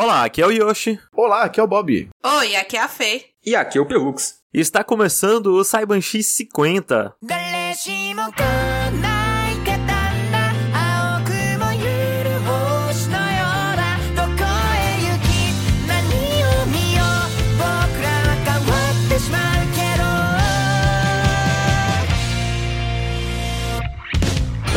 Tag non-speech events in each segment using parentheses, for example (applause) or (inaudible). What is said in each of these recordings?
Olá, aqui é o Yoshi. Olá, aqui é o Bob. Oi, aqui é a Fê. E aqui é o Perux. Está começando o Saiban X50.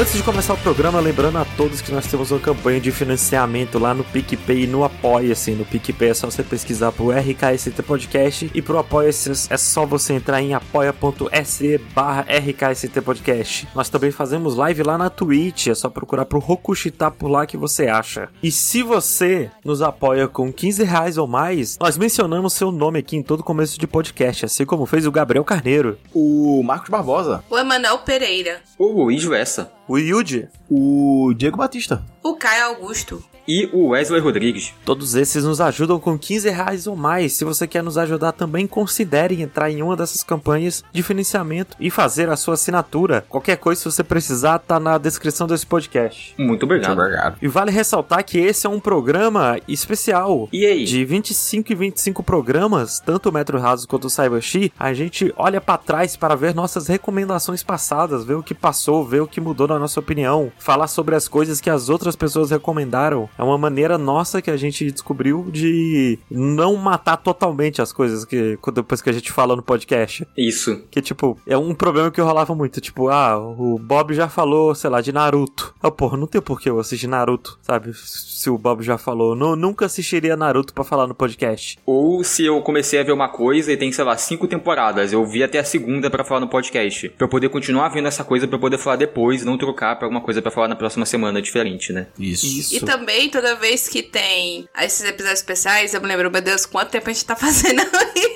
Antes de começar o programa, lembrando a todos que nós temos uma campanha de financiamento lá no PicPay e no Apoia-se. No PicPay é só você pesquisar pro RKST Podcast e pro Apoia-se é só você entrar em apoia.se barra RKST Podcast. Nós também fazemos live lá na Twitch, é só procurar pro Rokushita por lá que você acha. E se você nos apoia com 15 reais ou mais, nós mencionamos seu nome aqui em todo começo de podcast, assim como fez o Gabriel Carneiro, O Marcos Barbosa. O Emanuel Pereira. O Luiz Vessa. O Yuji, O Diego Batista. O Caio Augusto. E o Wesley Rodrigues. Todos esses nos ajudam com 15 reais ou mais. Se você quer nos ajudar também, considere entrar em uma dessas campanhas de financiamento e fazer a sua assinatura. Qualquer coisa, se você precisar, tá na descrição desse podcast. Muito obrigado. Obrigado. E vale ressaltar que esse é um programa especial. E aí? De 25 e 25 programas, tanto o Metro Raso quanto o Cybershi, a gente olha pra trás para ver nossas recomendações passadas, ver o que passou, ver o que mudou na nossa opinião, falar sobre as coisas que as outras pessoas recomendaram. É uma maneira nossa que a gente descobriu de não matar totalmente as coisas que depois que a gente fala no podcast. Isso. Que, tipo, é um problema que rolava muito. Tipo, ah, o Bob já falou, sei lá, de Naruto. Ah, porra, não tem por que eu assistir Naruto, sabe? Se o Bob já falou. Nu- nunca assistiria Naruto pra falar no podcast. Ou se eu comecei a ver uma coisa e tem, sei lá, cinco temporadas, eu vi até a segunda pra falar no podcast. Pra eu poder continuar vendo essa coisa, pra eu poder falar depois, não trocar pra alguma coisa pra falar na próxima semana diferente, né? Isso. E também, toda vez que tem esses episódios especiais, eu me lembro, meu Deus, quanto tempo a gente tá (laughs) fazendo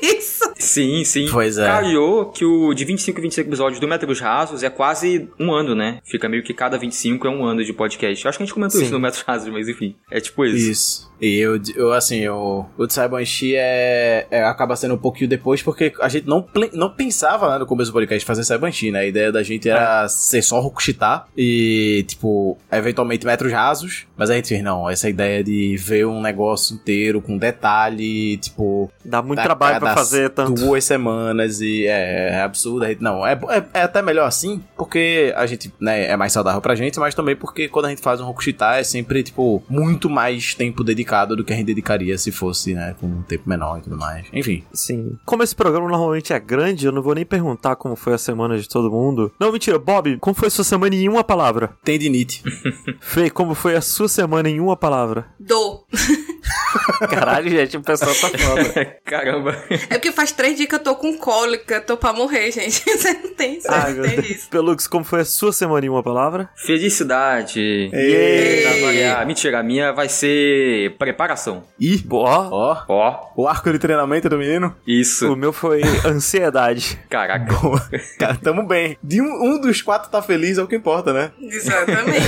isso? Sim, sim. Pois é. Calhou que o de 25 e 25 episódios do Metros Rasos é quase um ano, né? Fica meio que cada 25 é um ano de podcast. Eu acho que a gente comentou Sim. isso no Metros Rasos, mas enfim. É tipo isso. Isso. E eu, eu assim, o, o Saibanshi é, é, acaba sendo um pouquinho depois, porque a gente não, não pensava né, no começo do podcast fazer Saibanshi, né? A ideia da gente era ser só Rokushita e, tipo, eventualmente metros rasos. Mas a gente fez, não, essa ideia de ver um negócio inteiro com detalhe, tipo, Dá muito trabalho pra fazer tanto. Duas semanas e é, é absurdo. Gente, não, é, é, é até melhor assim, porque a gente, né, é mais saudável pra gente, mas também porque quando a gente faz um Rokushita é sempre, tipo, muito mais tempo dedicado do que a gente dedicaria se fosse, né, com um tempo menor e tudo mais. Enfim. Sim. Como esse programa normalmente é grande, eu não vou nem perguntar como foi a semana de todo mundo. Não, mentira. Bob, como foi a sua semana em uma palavra? Tendinite. (laughs) Fê, como foi a sua semana em uma palavra? Do. (laughs) (laughs) Caralho, gente, o pessoal tá foda. (laughs) Caramba. É porque faz três dias que eu tô com cólica, tô pra morrer, gente. (laughs) Você não tem, você Ai, não tem Deus. isso. Pelux, como foi a sua semana em uma palavra? Felicidade. Ei. Trabalhar. Mentira, a minha vai ser preparação. Ih, Ó, ó, Ó, o arco de treinamento do menino. isso. o meu foi ansiedade. Caraca. Boa. Cara, tamo bem. De um, um dos quatro tá feliz é o que importa, né? Exatamente.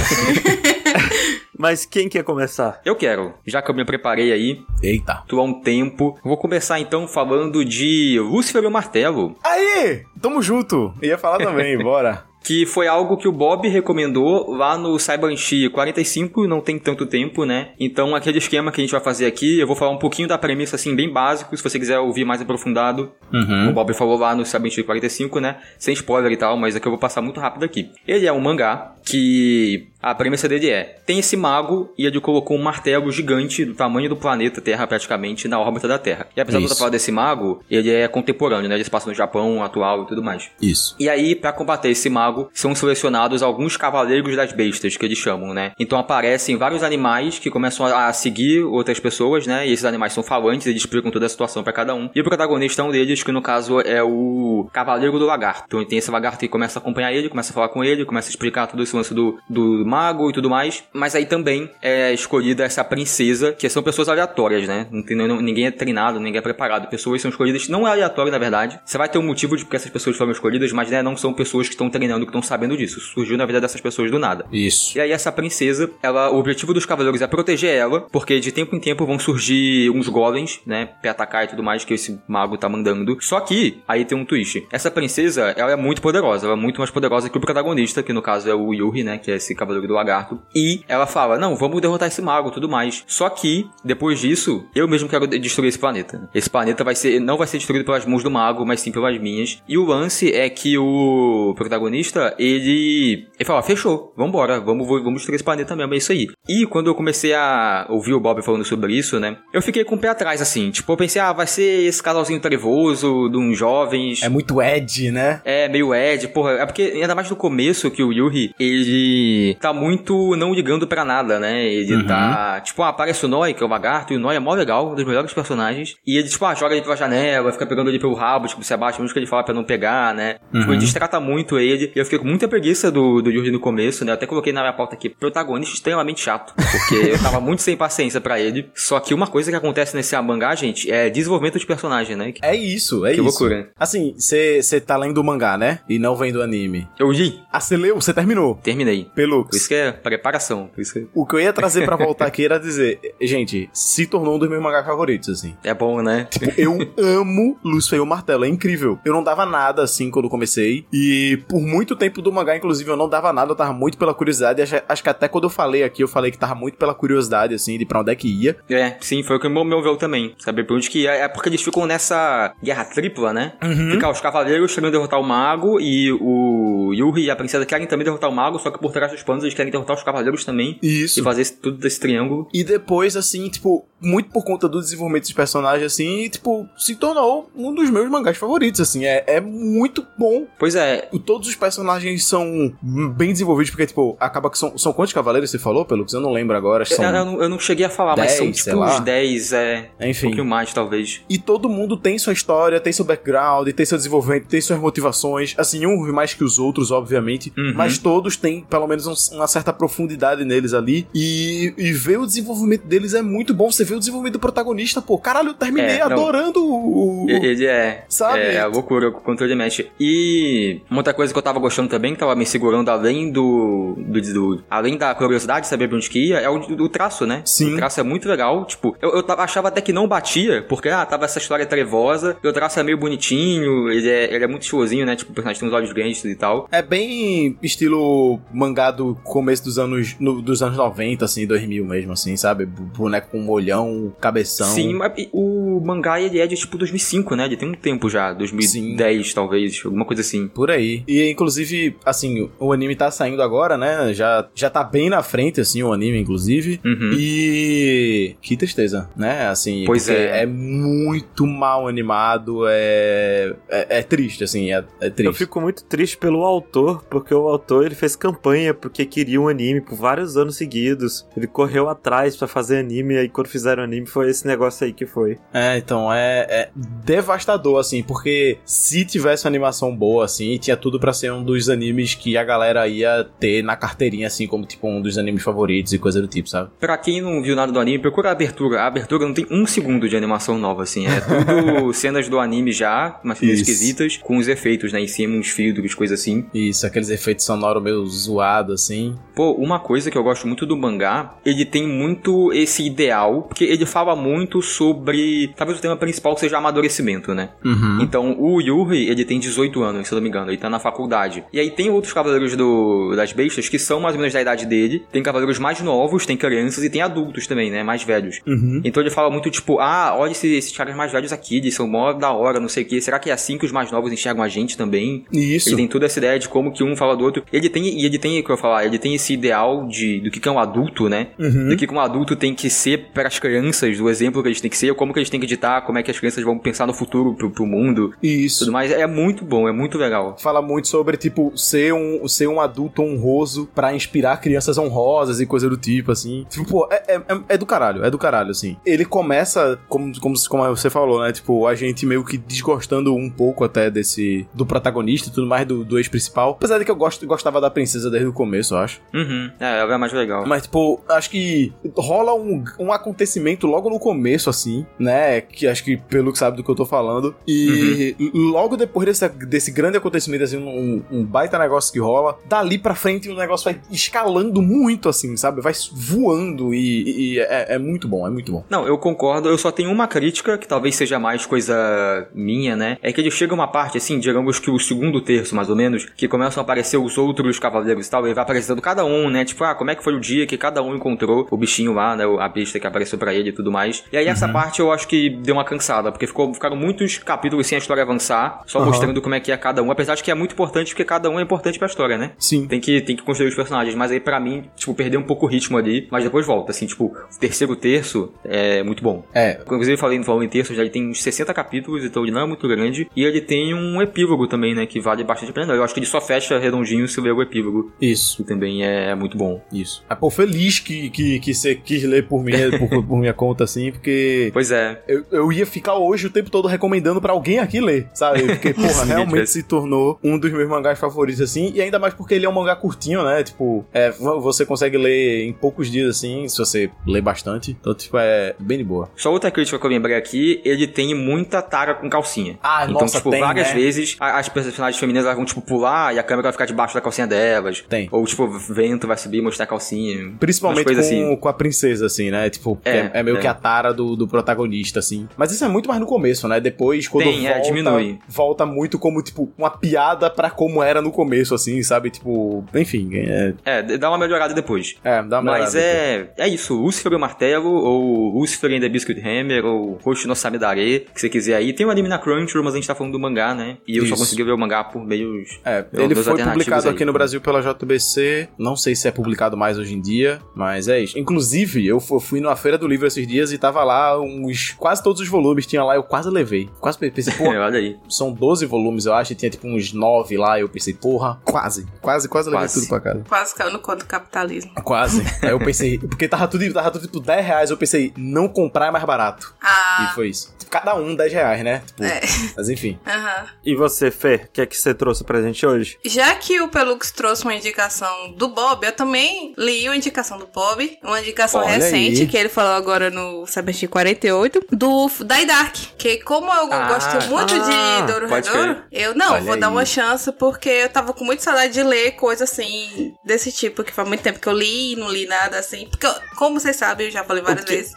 Mas quem quer começar? Eu quero, já que eu me preparei aí, Eita. tô há um tempo. Vou começar então falando de Lúcifer e o Martelo. Aí, tamo junto. Ia falar também, (laughs) bora. Que foi algo que o Bob recomendou lá no Cybershi 45, não tem tanto tempo, né? Então, aquele esquema que a gente vai fazer aqui, eu vou falar um pouquinho da premissa, assim, bem básico, se você quiser ouvir mais aprofundado. O Uhum. Bob falou lá no Cybershi 45, né? Sem spoiler e tal, mas aqui eu vou passar muito rápido aqui. Ele é um mangá que a premissa dele é: tem esse mago e ele colocou um martelo gigante do tamanho do planeta Terra, praticamente, na órbita da Terra. E apesar de eu Isso. falar desse mago, ele é contemporâneo, né? Ele se passa no Japão atual e tudo mais. Isso. E aí, pra combater esse mago, são selecionados alguns cavaleiros das bestas, que eles chamam, né? Então aparecem vários animais que começam a seguir outras pessoas, né? E esses animais são falantes, eles explicam toda a situação pra cada um. E o protagonista é um deles, que no caso é o Cavaleiro do Lagarto. Então tem esse lagarto que começa a acompanhar ele, começa a falar com ele, começa a explicar todo esse lance do, do mago e tudo mais. Mas aí também é escolhida essa princesa, que são pessoas aleatórias, né? Não tem- não- ninguém é treinado, ninguém é preparado. Pessoas são escolhidas, não é aleatório na verdade. Você vai ter um motivo de porque essas pessoas foram escolhidas, mas né, não são pessoas que estão treinando, que estão sabendo disso. Surgiu na vida dessas pessoas do nada. Isso. E aí essa princesa, ela, o objetivo dos cavaleiros é proteger ela, porque de tempo em tempo vão surgir uns golems, né, pra atacar e tudo mais que esse mago tá mandando. Só que, aí tem um twist. Essa princesa, ela é muito poderosa, ela é muito mais poderosa que o protagonista, que no caso é o Yuri, né, que é esse cavaleiro Do Lagarto. E ela fala: Não, vamos derrotar esse mago tudo mais. Só que, depois disso, eu mesmo quero de- destruir esse planeta. Esse planeta vai ser, não vai ser destruído pelas mãos do mago, mas sim pelas minhas. E o lance é que o protagonista, ele. Ele fala: Fechou, vambora, vamos, vamos destruir esse planeta mesmo, é isso aí. E quando eu comecei a ouvir o Bob falando sobre isso, né? Eu fiquei com o pé atrás, assim. Tipo, eu pensei, ah, vai ser esse casalzinho trevoso de uns jovens. É muito Ed, né? É, meio Ed, porra. É porque, ainda mais no começo, que o Yuri, ele tá muito não ligando pra nada, né? Ele tá, tipo, ah, aparece o Noi, que é o lagarto, e o Noi é mó legal, um dos melhores personagens. E ele, tipo, ah, joga ele pela janela, fica pegando ele pelo rabo, tipo, se abaixa, mesmo que ele fala pra não pegar, né? Tipo, ele destrata muito ele. E eu fiquei com muita preguiça do, do Yuri no começo, né? Eu até coloquei na minha pauta aqui, protagonista extremamente chato. Porque eu tava muito sem paciência pra ele. Só que uma coisa que acontece nesse mangá, gente, é desenvolvimento de personagem, né? É isso, é Que isso. loucura. Assim, você tá lendo o mangá, né? E não vendo o anime. Eu li, Ah, você leu? Você terminou? terminei. Pelux. Por isso que é preparação. Por isso que O que eu ia trazer pra voltar aqui era dizer, gente, se tornou um dos meus mangás favoritos, assim. é bom, né? Eu amo Luz Feio Martelo, é incrível. Eu não dava nada assim quando comecei. E por muito tempo do mangá, inclusive, eu não dava nada, eu tava muito pela curiosidade. Acho, acho que até quando eu falei aqui, eu falei que tava muito pela curiosidade, assim, de pra onde é que ia. É, sim, foi o que me moveu também. Saber por onde que ia. É porque eles ficam nessa guerra tripla, né? Ficar os cavaleiros querendo derrotar o mago e o Yuri e a princesa querem também derrotar o mago, só que por trás dos panos eles querem derrotar os cavaleiros também. Isso. E fazer esse- tudo desse triângulo. E depois, assim, tipo, muito por conta do desenvolvimento dos personagens, assim, tipo, se tornou um dos meus mangás favoritos, assim. É, é muito bom. Pois é, Todos os personagens são bem desenvolvidos, porque, tipo, acaba que são, são quantos cavaleiros você falou, pelo que eu não lembro agora. Que eu, são... eu não, eu não cheguei a falar, mas são 10, tipo uns 10, é. Um Enfim. pouquinho mais, talvez. E todo mundo tem sua história, tem seu background, tem seu desenvolvimento, tem suas motivações. Assim, uns mais que os outros, obviamente. Uhum. Mas todos têm, pelo menos, um- uma certa profundidade neles ali. E, e ver o desenvolvimento deles é muito bom. Você vê o desenvolvimento do protagonista, pô. Caralho, eu terminei É, adorando o. o- Ele é. Sabe? É a loucura, o controle mexe. E uma outra coisa que eu tava gostando também, que tava me segurando além do. do, do- além da curiosidade de saber pra onde que ia, é o, o traço, né? Sim. O traço é muito legal. Tipo, eu, eu tava- achava até que não batia, porque, ah, tava essa história trevosa, e o traço é meio bonitinho, ele é, ele é muito estilosinho, né? Tipo, o personagem tem uns olhos grandes e tal. É bem estilo mangá do começo dos anos, no- dos anos 90, assim, 2000 mesmo, assim, sabe? Boneco com olhão, cabeção. Sim, mas o mangá ele é de tipo 2005, né? Ele tem um tempo já, 2010 talvez, alguma coisa assim. Por aí. E inclusive, assim, o anime tá saindo agora, né? Já, já tá bem na frente, assim, o anime, inclusive. Uhum. E. Que tristeza, né? Assim, Pois é. é muito mal animado, é. É, é triste, assim, é, é triste. Eu fico muito triste pelo autor, porque o autor ele fez campanha porque queria um anime por vários anos seguidos. Ele correu atrás pra fazer anime, e aí quando fizeram anime foi esse negócio aí que foi. É, então, é, é devastador, assim, porque se tivesse uma animação boa, assim, tinha tudo pra ser um dos animes que a galera ia ter na carteirinha, assim, como, tipo, um dos animes favoritos e coisa do tipo, sabe? Pra quem não viu nada do anime, procura a abertura. A abertura não tem um segundo de animação nova, assim. É tudo (laughs) cenas do anime já, umas coisas Isso. esquisitas, com os efeitos, né? Em cima, uns filtros, coisa assim. Isso, aqueles efeitos sonoros meio zoados, assim. Pô, uma coisa que eu gosto muito do mangá, ele tem muito esse ideal, porque ele fala muito sobre. Talvez o tema principal seja amadurecimento, né? Uhum. Então, o Yuri, ele tem 18 anos, se eu não me engano, ele tá na faculdade. E aí tem outros cavaleiros do, das bestas que são mais ou menos da idade dele. Tem cavaleiros mais novos, tem crianças e tem adultos também, né? Mais velhos. Uhum. Então ele fala muito tipo, ah, olha esse- esses caras mais velhos aqui, eles são mó da hora, não sei o que. Será que é assim que os mais novos enxergam a gente também? Isso. Ele tem toda essa ideia de como que um fala do outro. Ele tem, e ele tem, o que eu falar, ele tem esse ideal de, do que é um adulto, né? Uhum. Do que um adulto tem que ser para as crianças, do exemplo que eles têm que ser, como que eles têm que editar, como é que as crianças vão pensar no futuro pro, pro mundo. Isso. Tudo mais. É muito bom, é muito legal. Fala muito sobre, tipo, ser um, ser um adulto honroso pra inspirar crianças honrosas e coisa do tipo, assim. Tipo, pô, é, é, é- é do caralho, é do caralho, assim. Ele começa, como, como, como você falou, né? Tipo, a gente meio que desgostando um pouco até desse. do protagonista e tudo mais, do, do ex-principal. Apesar de que eu gosto, gostava da princesa desde o começo, eu acho. Uhum. É, ela é mais legal. Mas, tipo, acho que rola um, um acontecimento logo no começo, assim, né? É, que acho que pelo que sabe do que eu tô falando. E logo depois desse, desse grande acontecimento, assim, um, um baita negócio que rola, dali pra frente o negócio vai escalando muito, assim, sabe? Vai voando e, e é, é muito bom, é muito bom. Não, eu concordo. Eu só tenho uma crítica, que talvez seja mais coisa minha, né? É que ele chega uma parte, assim, digamos que o segundo terço, mais ou menos, que começam a aparecer os outros cavaleiros e tal. Ele vai aparecendo cada um, né? Tipo, ah, como é que foi o dia que cada um encontrou o bichinho lá, né? A besta que apareceu pra ele e tudo mais. E aí essa parte eu acho que deu uma cansada, porque ficou, ficaram muitos capítulos sem a história avançar, só Aham. mostrando como é que é cada um. Apesar de que é muito importante, porque cada um é importante pra história, né? Sim. Tem que, tem que construir os personagens, mas aí pra mim, tipo, perdeu um pouco o ritmo ali, mas depois volta, assim, tipo, o terceiro terço é muito bom. É, Inclusive, eu falei no Falando em Terço, já ele tem uns 60 capítulos, então ele não é muito grande. E ele tem um epílogo também, né? Que vale bastante a pena. Eu acho que ele só fecha redondinho se ler o epílogo. isso. Que também é muito bom. Isso. Ah, pô, feliz que, que, que você quis ler por minha, (laughs) por, por minha conta, assim, porque Pois é. eu, eu ia ficar hoje o tempo todo recomendando pra alguém aqui ler, sabe? Porque, (laughs) porra, Sim, realmente cara. se tornou um dos meus mangás favoritos, assim, e ainda mais porque ele é um mangá curtinho, né? Tipo, é, vo- você consegue ler em poucos dias, assim, se você ler bastante. Então, tipo, é bem de boa. Só outra crítica que eu lembrei aqui, ele tem muita tara com calcinha. Ah, então, nossa, tipo, tem, várias né? vezes a- as personagens femininas elas vão, tipo, pular e a câmera vai ficar debaixo da calcinha delas. Tem. Ou, tipo, vento vai subir e mostrar a calcinha. Principalmente com, assim. com a princesa, assim, né? Tipo, é, É, é meio é. que a tara do, do protagonista, assim. Mas isso é muito mais no começo, né? Depois, quando Tem, é, volta, diminui. volta muito como, tipo, uma piada pra como era no começo, assim, sabe? Tipo, enfim, é, É, dá uma melhorada depois. é dá uma Mas é, é isso, Lucifer e o Martelo, ou Lucifer and the Biscuit Hammer, ou Hoshi no Samidare, que você quiser aí. Tem um anime na Crunchyroll, mas a gente tá falando do mangá, né? E eu só Isso. consegui ver o mangá por meios... É, ele foi publicado aí. aqui no Brasil pela JBC. Não sei se é publicado mais hoje em dia, mas é isso. Inclusive, eu fu- fui numa feira do livro esses dias e tava lá uns. Quase todos os volumes tinha lá, eu quase levei. Quase pensei, (laughs) pô, Olha aí. são 12 volumes, eu acho, e tinha tipo uns 9 lá. Eu pensei, porra, quase. Quase, quase levei Quase. tudo pra casa. Quase caiu no conto do capitalismo. Quase. Aí eu pensei, (laughs) porque tava tudo, tava tudo tipo 10 reais, eu pensei, não comprar é mais barato. Ah. E foi isso. Cada um 10 reais, né? Tipo, É. Mas enfim. Aham. E você, Fê, o que é que você trouxe pra gente hoje? Já que o Pelux trouxe uma indicação do Bob, eu também li uma indicação do Bob, uma indicação Olha recente, aí. que ele falou agora no Cyberstream 48, do Dai Dark. Que como eu Ah, gosto muito ah, de Douro Redouro, eu não, Olha vou dar aí. uma chance, porque eu tava com muita saudade de ler coisa assim, desse tipo, que faz muito tempo que eu li e não li nada assim. Porque, eu- como vocês sabem, eu já falei várias vezes,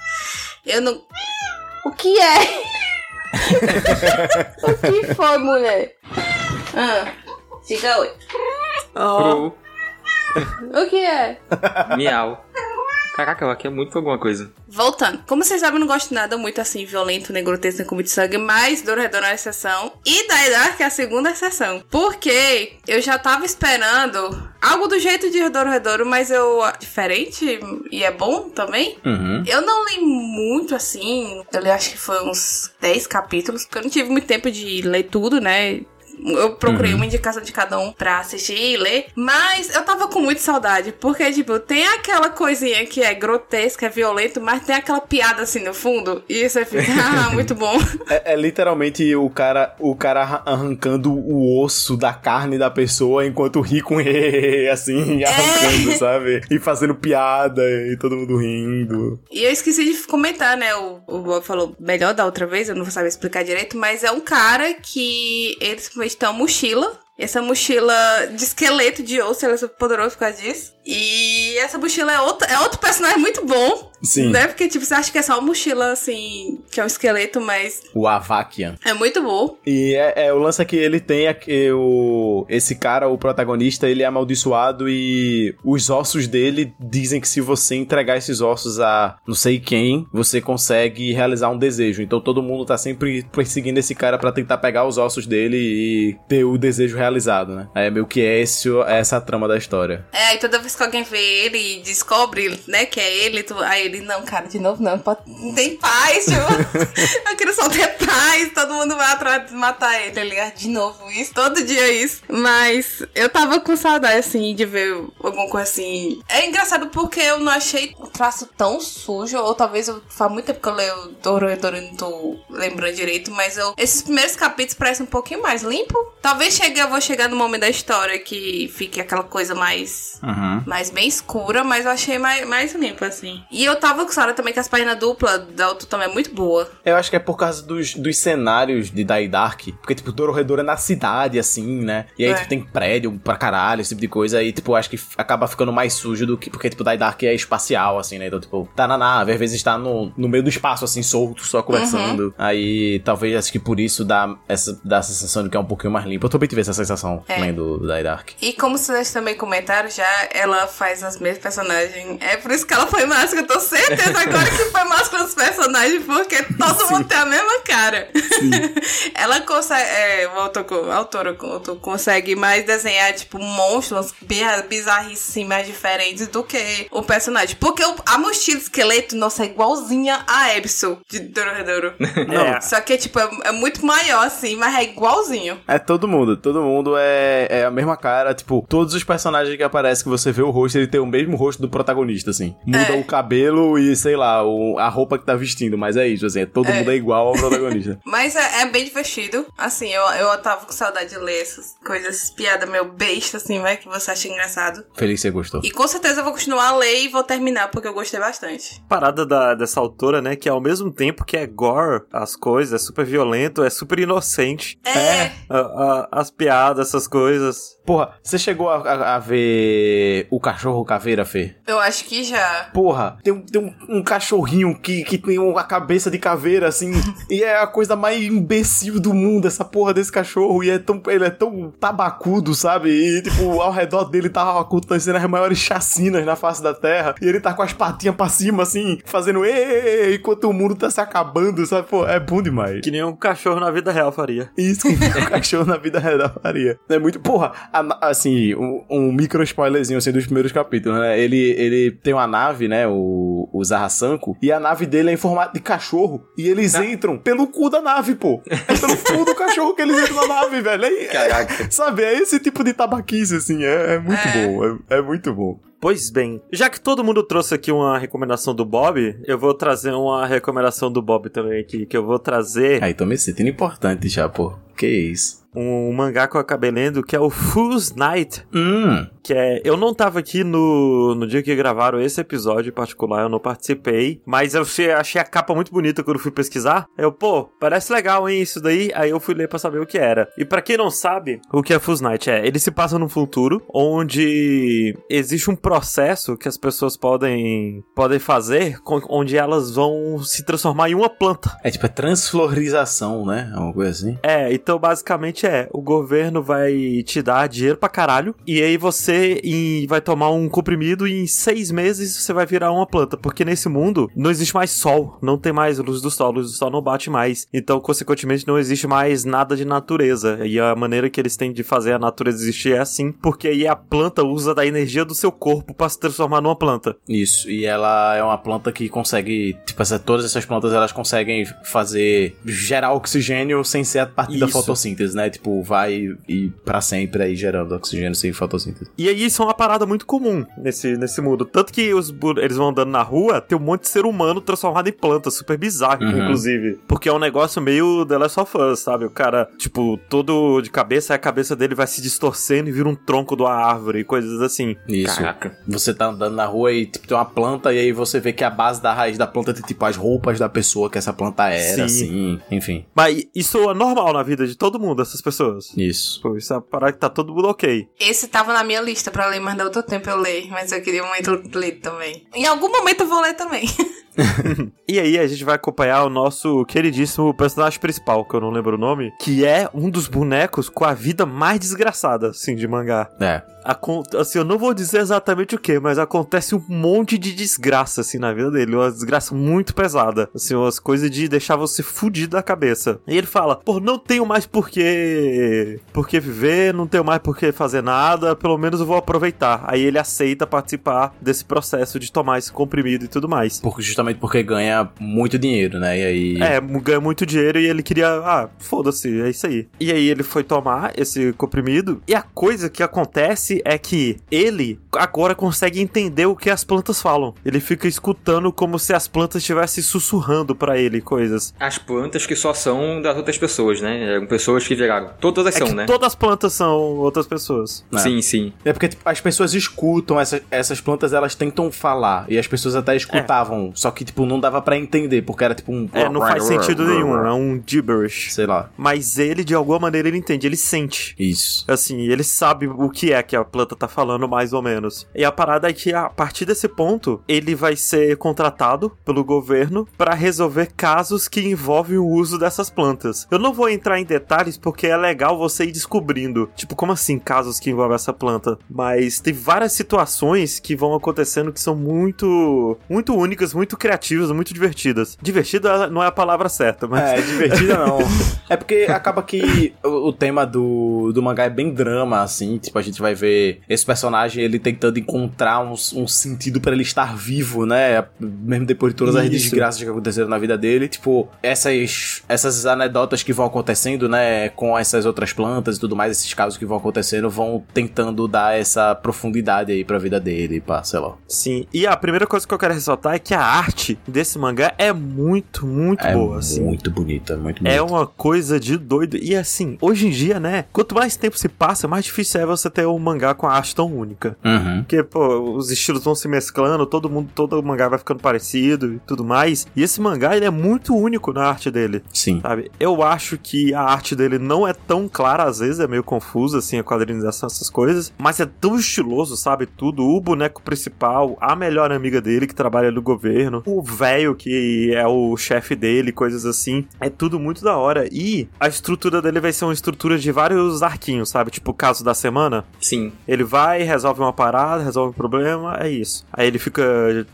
eu não. O que é? (laughs) o que foi, mulher? Ah, diga oi. Oh, Pro O que é? miau. Caraca, ela quer muito alguma coisa. Voltando. Como vocês sabem, eu não gosto de nada muito assim, violento, nem grotesco, nem com muito sangue, mas Dorredor é a exceção. E Dark é a segunda exceção. Porque eu já tava esperando algo do jeito de Dorredor, mas eu. diferente e é bom também. Uhum. Eu não li muito assim. Eu li acho que foi uns 10 capítulos, porque eu não tive muito tempo de ler tudo, né? Eu procurei uma indicação de cada um pra assistir e ler. Mas eu tava com muita saudade. Porque, tipo, tem aquela coisinha que é grotesca, é violento, mas tem aquela piada assim no fundo. E você fica, (laughs) ah, muito bom. É, é literalmente o cara, o cara arran- arrancando o osso da carne da pessoa enquanto ri com ele, (laughs) assim, arrancando, sabe? E fazendo piada e todo mundo rindo. E eu esqueci de comentar, né? O, o Bob falou melhor da outra vez, eu não vou saber explicar direito, mas é um cara que ele simplesmente tem uma mochila. Essa mochila de esqueleto de osso, ele é super poderoso por causa disso. E essa mochila é outro, é outro personagem muito bom. Sim. Né? Porque, tipo, você acha que é só uma mochila, assim, que é um esqueleto, mas O Avakian. é muito bom. E é, é, o lance é que ele tem aqui, o, esse cara, o protagonista, ele é amaldiçoado e os ossos dele dizem que se você entregar esses ossos a não sei quem, você consegue realizar um desejo. Então todo mundo tá sempre perseguindo esse cara pra tentar pegar os ossos dele e ter o desejo realizado, né? É meio que é esse, essa a trama da história. É, e toda vez que alguém vê ele e descobre, né, que é ele, tu, aí ele, não, cara, de novo não, pode, não tem paz, tipo, (laughs) eu quero só ter paz, todo mundo vai atrás de matar ele, ele, ah, de novo isso, todo dia isso. Mas eu tava com saudade, assim, de ver alguma coisa assim. É engraçado porque eu não achei o traço tão sujo, ou talvez eu, faz muito tempo que eu leio Doro Doro e não tô lembrando direito, mas eu, esses primeiros capítulos parecem um pouquinho mais limpo. Talvez chegue, eu vou chegar no momento da história que fique aquela coisa mais mais bem escura, mas eu achei mais, mais limpa, assim. E eu tava com saudade também que as páginas duplas da Autotome é muito boa. Eu acho que é por causa dos, dos cenários de Die Dark. Porque, tipo, Dororedor é na cidade, assim, né? E aí, É. tipo, tem prédio pra caralho, esse tipo de coisa. E, tipo, acho que acaba ficando mais sujo do que. Porque, tipo, Die Dark é espacial, assim, né? Então, tipo, tá na nave, às vezes tá no, no meio do espaço, assim, solto, só conversando. Aí, talvez, acho que por isso dá essa dá a sensação de que é um pouquinho mais limpo. Eu também tive essa sensação É. lendo do Die Dark. E como vocês também comentaram já, ela faz as mesmas personagens. É por isso que ela foi máscara. Eu tô certeza agora que foi máscara dos personagens, porque todo mundo tem a mesma cara. (laughs) ela consegue. É, o autor, a autora o autor consegue mais desenhar, tipo, monstros, bi- bizarrices assim, mais diferentes do que o personagem. Porque o- a mochila esqueleto, nossa, é igualzinha a Epsil de Dororedoro. (laughs) É. Só que, tipo, é, é muito maior, assim, mas é igualzinho. É todo mundo, todo mundo é, é a mesma cara, tipo, todos os personagens que aparecem que você vê o rosto, ele tem o mesmo rosto do protagonista, assim. Muda É. o cabelo e, sei lá, o- a roupa que tá vestindo, mas é isso, assim, todo É. mundo é igual ao protagonista. (laughs) Mas é, é bem divertido. Assim, eu, eu tava com saudade de ler essas coisas, piada meio besta, assim, vai, que você acha engraçado. Feliz que você gostou. E com certeza eu vou continuar a ler e vou terminar, porque eu gostei bastante. parada da, dessa autora, né? Que ao mesmo tempo que é gore, as coisas, é super violento, é super inocente. É. A- a- as piadas, essas coisas. Porra, você chegou a, a- a ver o cachorro caveira, Fê? Eu acho que já. Porra, tem, um, tem um, um cachorrinho que, que tem uma cabeça de caveira, assim, e é a coisa mais imbecil do mundo, essa porra desse cachorro, e é tão, ele é tão tabacudo, sabe? E, tipo, ao redor dele tá acontecendo as maiores chacinas na face da terra, e ele tá com as patinhas pra cima, assim, fazendo ê, enquanto o mundo tá se acabando, sabe? Pô, é bom demais. Que nem um cachorro na vida real faria. Isso que (laughs) o cachorro na vida real faria. É muito. Porra, a assim, um, um micro spoilerzinho assim dos primeiros capítulos, né? Ele, ele tem uma nave, né? O, o Zarrasanco, e a nave dele é em formato de cachorro. E eles entram pelo cu da nave, pô. É pelo cu do cachorro que eles entram na nave, velho. É, Caraca. sabe, é esse tipo de tabaquice, assim. É, é muito É. bom. É, é muito bom. Pois bem, já que todo mundo trouxe aqui uma recomendação do Bob, eu vou trazer uma recomendação do Bob também aqui, que eu vou trazer Aí, tô me sentindo importante já, pô. Que isso? Um mangá que eu acabei lendo, que é o Fool's Night, Hum. que é... Eu não tava aqui no, no dia que gravaram esse episódio em particular, eu não participei, mas eu achei, achei a capa muito bonita quando fui pesquisar. Eu, pô, parece legal, hein, isso daí? Aí eu fui ler pra saber o que era. E pra quem não sabe, o que é Fool's Night é, ele se passa num futuro onde existe um processo que as pessoas podem, podem fazer, com- onde elas vão se transformar em uma planta. É tipo, é transflorização, né? Uma coisa assim. É, então basicamente é, o governo vai te dar dinheiro pra caralho, e aí você em- vai tomar um comprimido e em seis meses você vai virar uma planta, porque nesse mundo não existe mais sol, não tem mais luz do sol, a luz do sol não bate mais, então consequentemente não existe mais nada de natureza, e a maneira que eles têm de fazer a natureza existir é assim, porque aí a planta usa da energia do seu corpo pra se transformar numa planta. Isso, e ela é uma planta que consegue, tipo, essa, todas essas plantas elas conseguem fazer, gerar oxigênio sem ser a partir da Isso. fotossíntese, né? Tipo, vai e pra sempre aí gerando oxigênio sem fotossíntese. E aí isso é uma parada muito comum nesse, nesse mundo. Tanto que os, eles vão andando na rua, tem um monte de ser humano transformado em planta, super bizarro, Uhum. inclusive. Porque é um negócio meio The Last of Us, sabe? O cara, tipo, todo de cabeça, aí a cabeça dele vai se distorcendo e vira um tronco de uma árvore e coisas assim. Isso. Caraca. Você tá andando na rua e tipo, tem uma planta, e aí você vê que a base da raiz da planta tem tipo as roupas da pessoa que essa planta era, Sim. assim. Enfim. Mas isso é normal na vida de todo mundo, essas pessoas. Isso. Pô, isso é parada que tá todo mundo ok. Esse tava na minha lista pra ler, mas dá outro tempo eu ler. Mas eu queria muito ler também. Em algum momento eu vou ler também. (laughs) (laughs) E aí a gente vai acompanhar o nosso queridíssimo personagem principal, que eu não lembro o nome, que é um dos bonecos com a vida mais desgraçada, assim, de mangá. É. Acon- assim, eu não vou dizer exatamente o que, mas acontece um monte de desgraça, assim, na vida dele. Uma desgraça muito pesada. Assim, umas coisas de deixar você fudido da cabeça. E ele fala, pô, não tenho mais por que... por que viver, não tenho mais por que fazer nada, pelo menos eu vou aproveitar. Aí ele aceita participar desse processo de tomar esse comprimido e tudo mais. Porque justamente justamente porque ganha muito dinheiro, né? E aí. É, ganha muito dinheiro e ele queria. Ah, foda-se, é isso aí. E aí ele foi tomar esse comprimido. E a coisa que acontece é que ele agora consegue entender o que as plantas falam. Ele fica escutando como se as plantas estivessem sussurrando pra ele coisas. As plantas que só são das outras pessoas, né? É, Pessoas que viraram. Todas É são, que né? todas as plantas são outras pessoas. É. Sim, sim. É porque tipo, as pessoas escutam essa- essas plantas, elas tentam falar. E as pessoas até escutavam. Só que, tipo, não dava pra entender, porque era tipo um. É, não faz sentido nenhum, é um gibberish. Sei lá. Mas ele, de alguma maneira, ele entende, ele sente. Isso. Assim, ele sabe o que é que a planta tá falando, mais ou menos. E a parada é que, a partir desse ponto, ele vai ser contratado pelo governo pra resolver casos que envolvem o uso dessas plantas. Eu não vou entrar em detalhes porque é legal você ir descobrindo. Tipo, como assim casos que envolvem essa planta? Mas tem várias situações que vão acontecendo que são muito, muito únicas, muito criativas, muito divertidas. Divertida não é a palavra certa, mas. É, divertida não. (laughs) é porque acaba que o, o tema do, do mangá é bem drama, assim. Tipo, a gente vai ver esse personagem ele tentando encontrar um, um sentido pra ele estar vivo, né? Mesmo depois de todas as Isso. desgraças que aconteceram na vida dele. Tipo, essas, essas anedotas que vão acontecendo, né? Com essas outras plantas e tudo mais, esses casos que vão acontecendo, vão tentando dar essa profundidade aí pra vida dele, pá, sei lá. Sim, e a primeira coisa que eu quero ressaltar é que a arte desse mangá é muito, muito é boa, assim. muito bonita, muito bonita. É uma coisa de doido. E assim, hoje em dia, né? Quanto mais tempo se passa, mais difícil é você ter um mangá com a arte tão única. Uhum. Porque, pô, os estilos vão se mesclando, todo mundo, todo mangá vai ficando parecido e tudo mais. E esse mangá, ele é muito único na arte dele, Sim. sabe? Eu acho que a arte dele não é tão clara, às vezes é meio confusa, assim, a quadrinização, essas coisas. Mas é tão estiloso, sabe? Tudo. O boneco principal, a melhor amiga dele que trabalha no governo, o velho que é o chefe dele, coisas assim. É tudo muito da hora. E a estrutura dele vai ser uma estrutura de vários arquinhos, sabe? Tipo o caso da semana. Sim. Ele vai, resolve uma parada, resolve um problema, é isso. Aí ele fica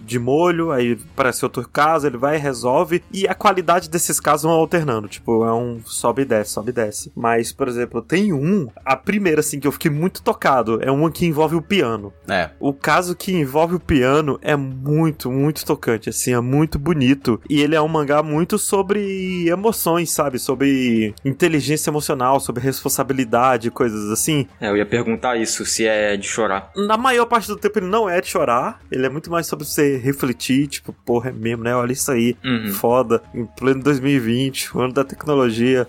de molho, aí aparece outro caso, ele vai, resolve. E a qualidade desses casos vão alternando. Tipo, é um sobe e desce, sobe e desce. Mas, por exemplo, tem um, a primeira, assim, que eu fiquei muito tocado, é uma que envolve o piano. É. O caso que envolve o piano é muito, muito tocante, assim, é muito bonito. E ele é um mangá muito sobre emoções, sabe? Sobre inteligência emocional, sobre responsabilidade, coisas assim. É, eu ia perguntar isso, se é de chorar. Na maior parte do tempo ele não é de chorar, ele é muito mais sobre você refletir, tipo, porra, é mesmo, né? Olha isso aí. Uhum. Foda, em pleno 2020, o ano da tecnologia.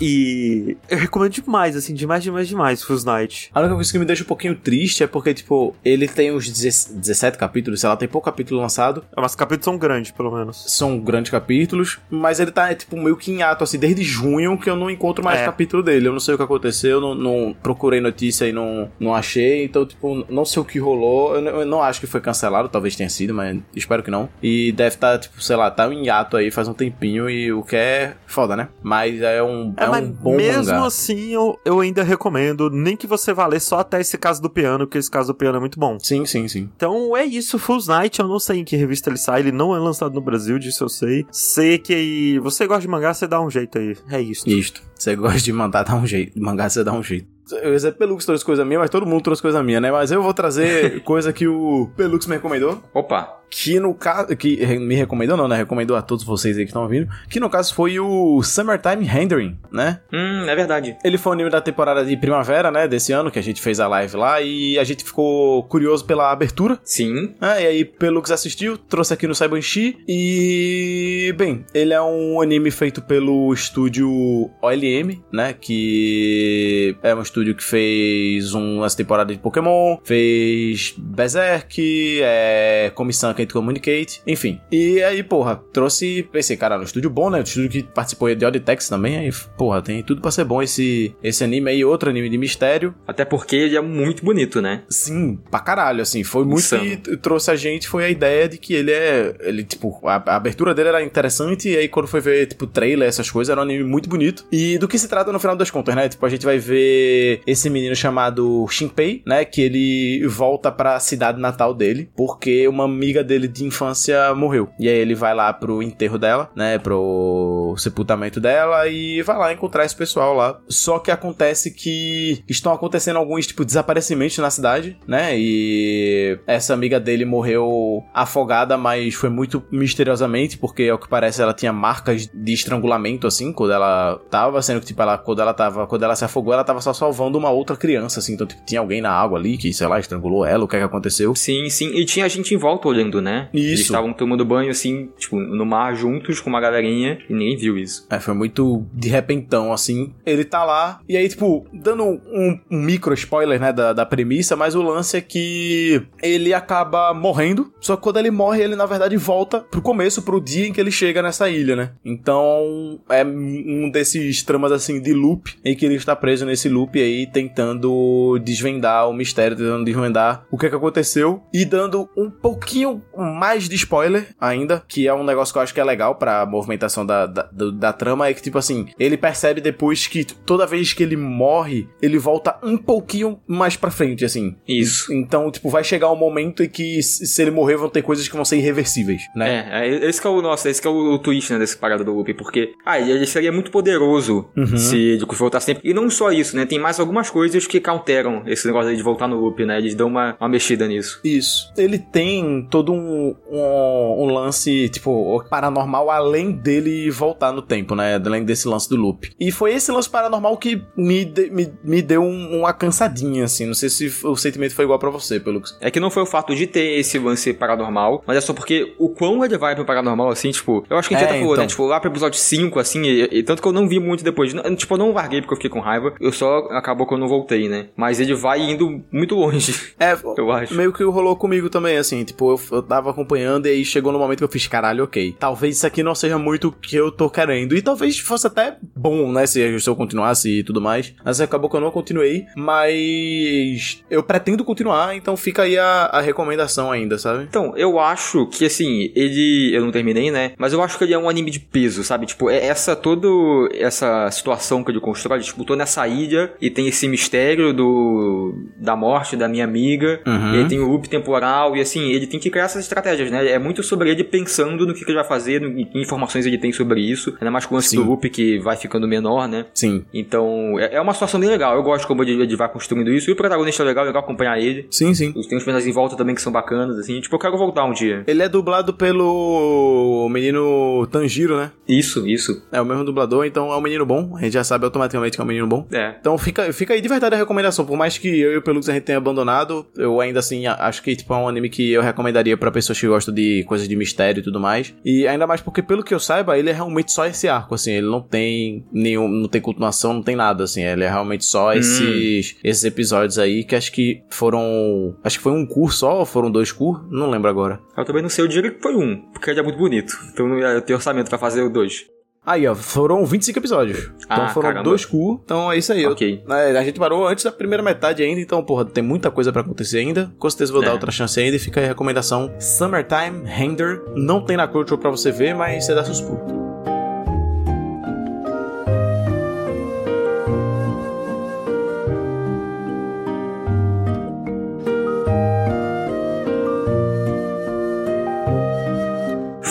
E eu recomendo demais, assim, demais, demais, demais, Fuzz Night. A única coisa que me deixa um pouquinho triste é porque, tipo, ele tem uns 10 17 capítulos, sei lá, tem pouco capítulo lançado. Mas os capítulos são grandes, pelo menos. São grandes capítulos, mas ele tá, tipo, meio que em ato, assim, desde junho que eu não encontro mais É. capítulo dele. Eu não sei o que aconteceu, não, não procurei notícia e não, não achei, então, tipo, não sei o que rolou. Eu, não- eu não acho que foi cancelado, talvez tenha sido, mas espero que não. E deve estar, tipo, sei lá, tá em ato aí faz um tempinho e o que é foda, né? Mas é um, é, É, mas um bom mesmo mangá. assim, eu, eu ainda recomendo, nem que você vá ler só até esse caso do piano, porque esse caso do piano é muito bom. Sim, sim, sim. Então é isso, Full Night, eu não sei em que revista ele sai, ele não é lançado no Brasil, disso eu sei. Sei que você gosta de mangá, você dá um jeito aí. É isso. Isto. Você gosta de mandar dar um jeito. Mangá você dá um jeito. Eu ia dizer Pelux trouxe coisa minha, mas todo mundo trouxe coisa minha, né? Mas eu vou trazer (laughs) coisa que o Pelux me recomendou. Opa, Que no caso. Que me recomendou, não, né? Recomendou a todos vocês aí que estão ouvindo. Que no caso foi o Summertime Rendering, né? hum, é verdade. Ele foi o anime da temporada de primavera, né? Desse ano, que a gente fez a live lá. E a gente ficou curioso pela abertura. Sim, Ah, e aí, Pelux assistiu, trouxe aqui no Saibanshi. E. Bem, ele é um anime feito pelo estúdio OLM, né? Que é um estúdio que fez umas temporadas de Pokémon, fez Berserk, é. Comissão Can't Communicate, enfim. E aí, porra, trouxe. Pensei, cara, um estúdio bom, né? Um estúdio que participou de Auditex também. Aí, porra, tem tudo pra ser bom esse, esse anime aí. Outro anime de mistério. até porque ele é muito bonito, né? Sim, pra caralho, assim. Foi muito Insano. que trouxe a gente, foi a ideia de que ele é. Ele, tipo, a, a abertura dele era interessante, e aí quando foi ver, tipo, trailer, essas coisas, era um anime muito bonito. E do que se trata no final das contas, né? Tipo, a gente vai ver esse menino chamado Shinpei, né? Que ele volta pra cidade natal dele, porque uma amiga dele de infância morreu. E aí ele vai lá pro enterro dela, né? Pro sepultamento dela e vai lá encontrar esse pessoal lá. Só que acontece que estão acontecendo alguns, tipo, desaparecimentos na cidade, né? E essa amiga dele morreu afogada, mas foi muito misteriosamente, porque ao que parece ela tinha marcas de estrangulamento, assim, quando ela tava, sendo que, tipo, ela, quando ela tava, quando ela se afogou, ela tava só salvando uma outra criança, assim, então, tipo, tinha alguém na água ali que, sei lá, estrangulou ela, o que é que aconteceu. Sim, sim. E tinha gente em volta olhando, né? Isso. Eles estavam tomando banho, assim, tipo, no mar juntos com uma galerinha e ninguém viu isso. É, foi muito de repentão, assim. Ele tá lá, e aí, tipo, dando um, um micro spoiler, né, da, da premissa, mas o lance é que ele acaba morrendo, só que quando ele morre, ele na verdade volta pro começo, pro dia em que ele chega nessa ilha, né? Então, é um desses tramas, assim, de loop, em que ele está preso nesse loop aí, tentando desvendar o mistério, tentando desvendar o que é que aconteceu, e dando um pouquinho mais de spoiler ainda, que é um negócio que eu acho que é legal pra movimentação da, da, do- da trama, é que, tipo assim, ele percebe depois que toda vez que ele morre, ele volta um pouquinho mais pra frente, assim. Isso. Então, tipo, vai chegar um momento em que se ele morrer, vão ter coisas que vão ser irreversíveis, né? É, é, esse que é o nosso, esse que é o, o twist, né, desse parada do loop, porque, ah, ele seria muito poderoso Uhum. se ele voltar sempre. E não só isso, né, tem mais algumas coisas que counteram esse negócio aí de voltar no loop, né, eles dão uma, uma mexida nisso. Isso. Ele tem todo um, um, um lance, tipo, paranormal além dele voltar no tempo, né? Além desse lance do loop. E foi esse lance paranormal que me, de- me, me deu um- uma cansadinha, assim. Não sei se o sentimento foi igual pra você, pelo que. É que não foi o fato de ter esse lance paranormal, mas é só porque o quão ele vai pro paranormal, assim, tipo, eu acho que a gente É, até falou, então. né? Tipo, lá pro episódio 5, assim, e, e tanto que eu não vi muito depois. Não- Tipo, eu não larguei porque eu fiquei com raiva, eu só acabou que eu não voltei, né? Mas ele vai indo muito longe. É, (laughs) Eu acho. meio que rolou comigo também, assim, tipo, eu, eu tava acompanhando e aí chegou no momento que eu fiz, caralho, ok. Talvez isso aqui não seja muito o que eu tô querendo. E talvez fosse até bom, né, se, se eu continuasse e tudo mais. Mas acabou que eu não continuei. Mas eu pretendo continuar, então fica aí a, a recomendação ainda, sabe? Então, eu acho que assim, ele. Eu não terminei, né? Mas eu acho que ele é um anime de peso, sabe? Tipo, é essa toda essa situação que ele constrói. Tipo, tô nessa ilha e tem esse mistério do da morte da minha amiga. Uhum. E aí tem o loop temporal. E assim, ele tem que criar essas estratégias, né? É muito sobre ele pensando no que, que ele vai fazer, no, que informações ele tem sobre isso. Ainda mais com o lance do loop que vai ficando menor, né? Sim. Então, é é uma situação bem legal. Eu gosto como ele, ele vai construindo isso. E o protagonista é legal, é legal acompanhar ele. Sim, sim. Tem uns personagens em volta também que são bacanas, assim. Tipo, eu quero voltar um dia. Ele é dublado pelo menino Tanjiro, né? Isso, isso. É o mesmo dublador, então é um menino bom. A gente já sabe automaticamente que é um menino bom. É. Então fica, fica aí de verdade a recomendação. Por mais que eu e o Pelux a gente tenha abandonado, eu ainda assim acho que tipo, é um anime que eu recomendaria pra pessoas que gostam de coisas de mistério e tudo mais. E ainda mais porque, pelo que eu saiba, ele é realmente só esse arco, assim. Ele não tem nenhum. Não tem continuação, não tem nada, assim. Ele é realmente só esses, esses episódios aí que acho que foram. Acho que foi um curso só, ou foram dois cursos? Não lembro agora. Eu também não sei, eu diria que foi um, porque ele é muito bonito. Então não ia ter orçamento pra fazer o dois. Aí, ó, foram 25 episódios. Então Ah, foram caramba. dois cu. Então é isso aí. Eu- Ok. É, a gente parou antes da primeira metade ainda, então, porra, tem muita coisa pra acontecer ainda. Com certeza vou É. dar outra chance ainda e fica aí a recomendação. Summertime Render. Não tem na Crunchyroll pra você ver, mas você dá seus pulos.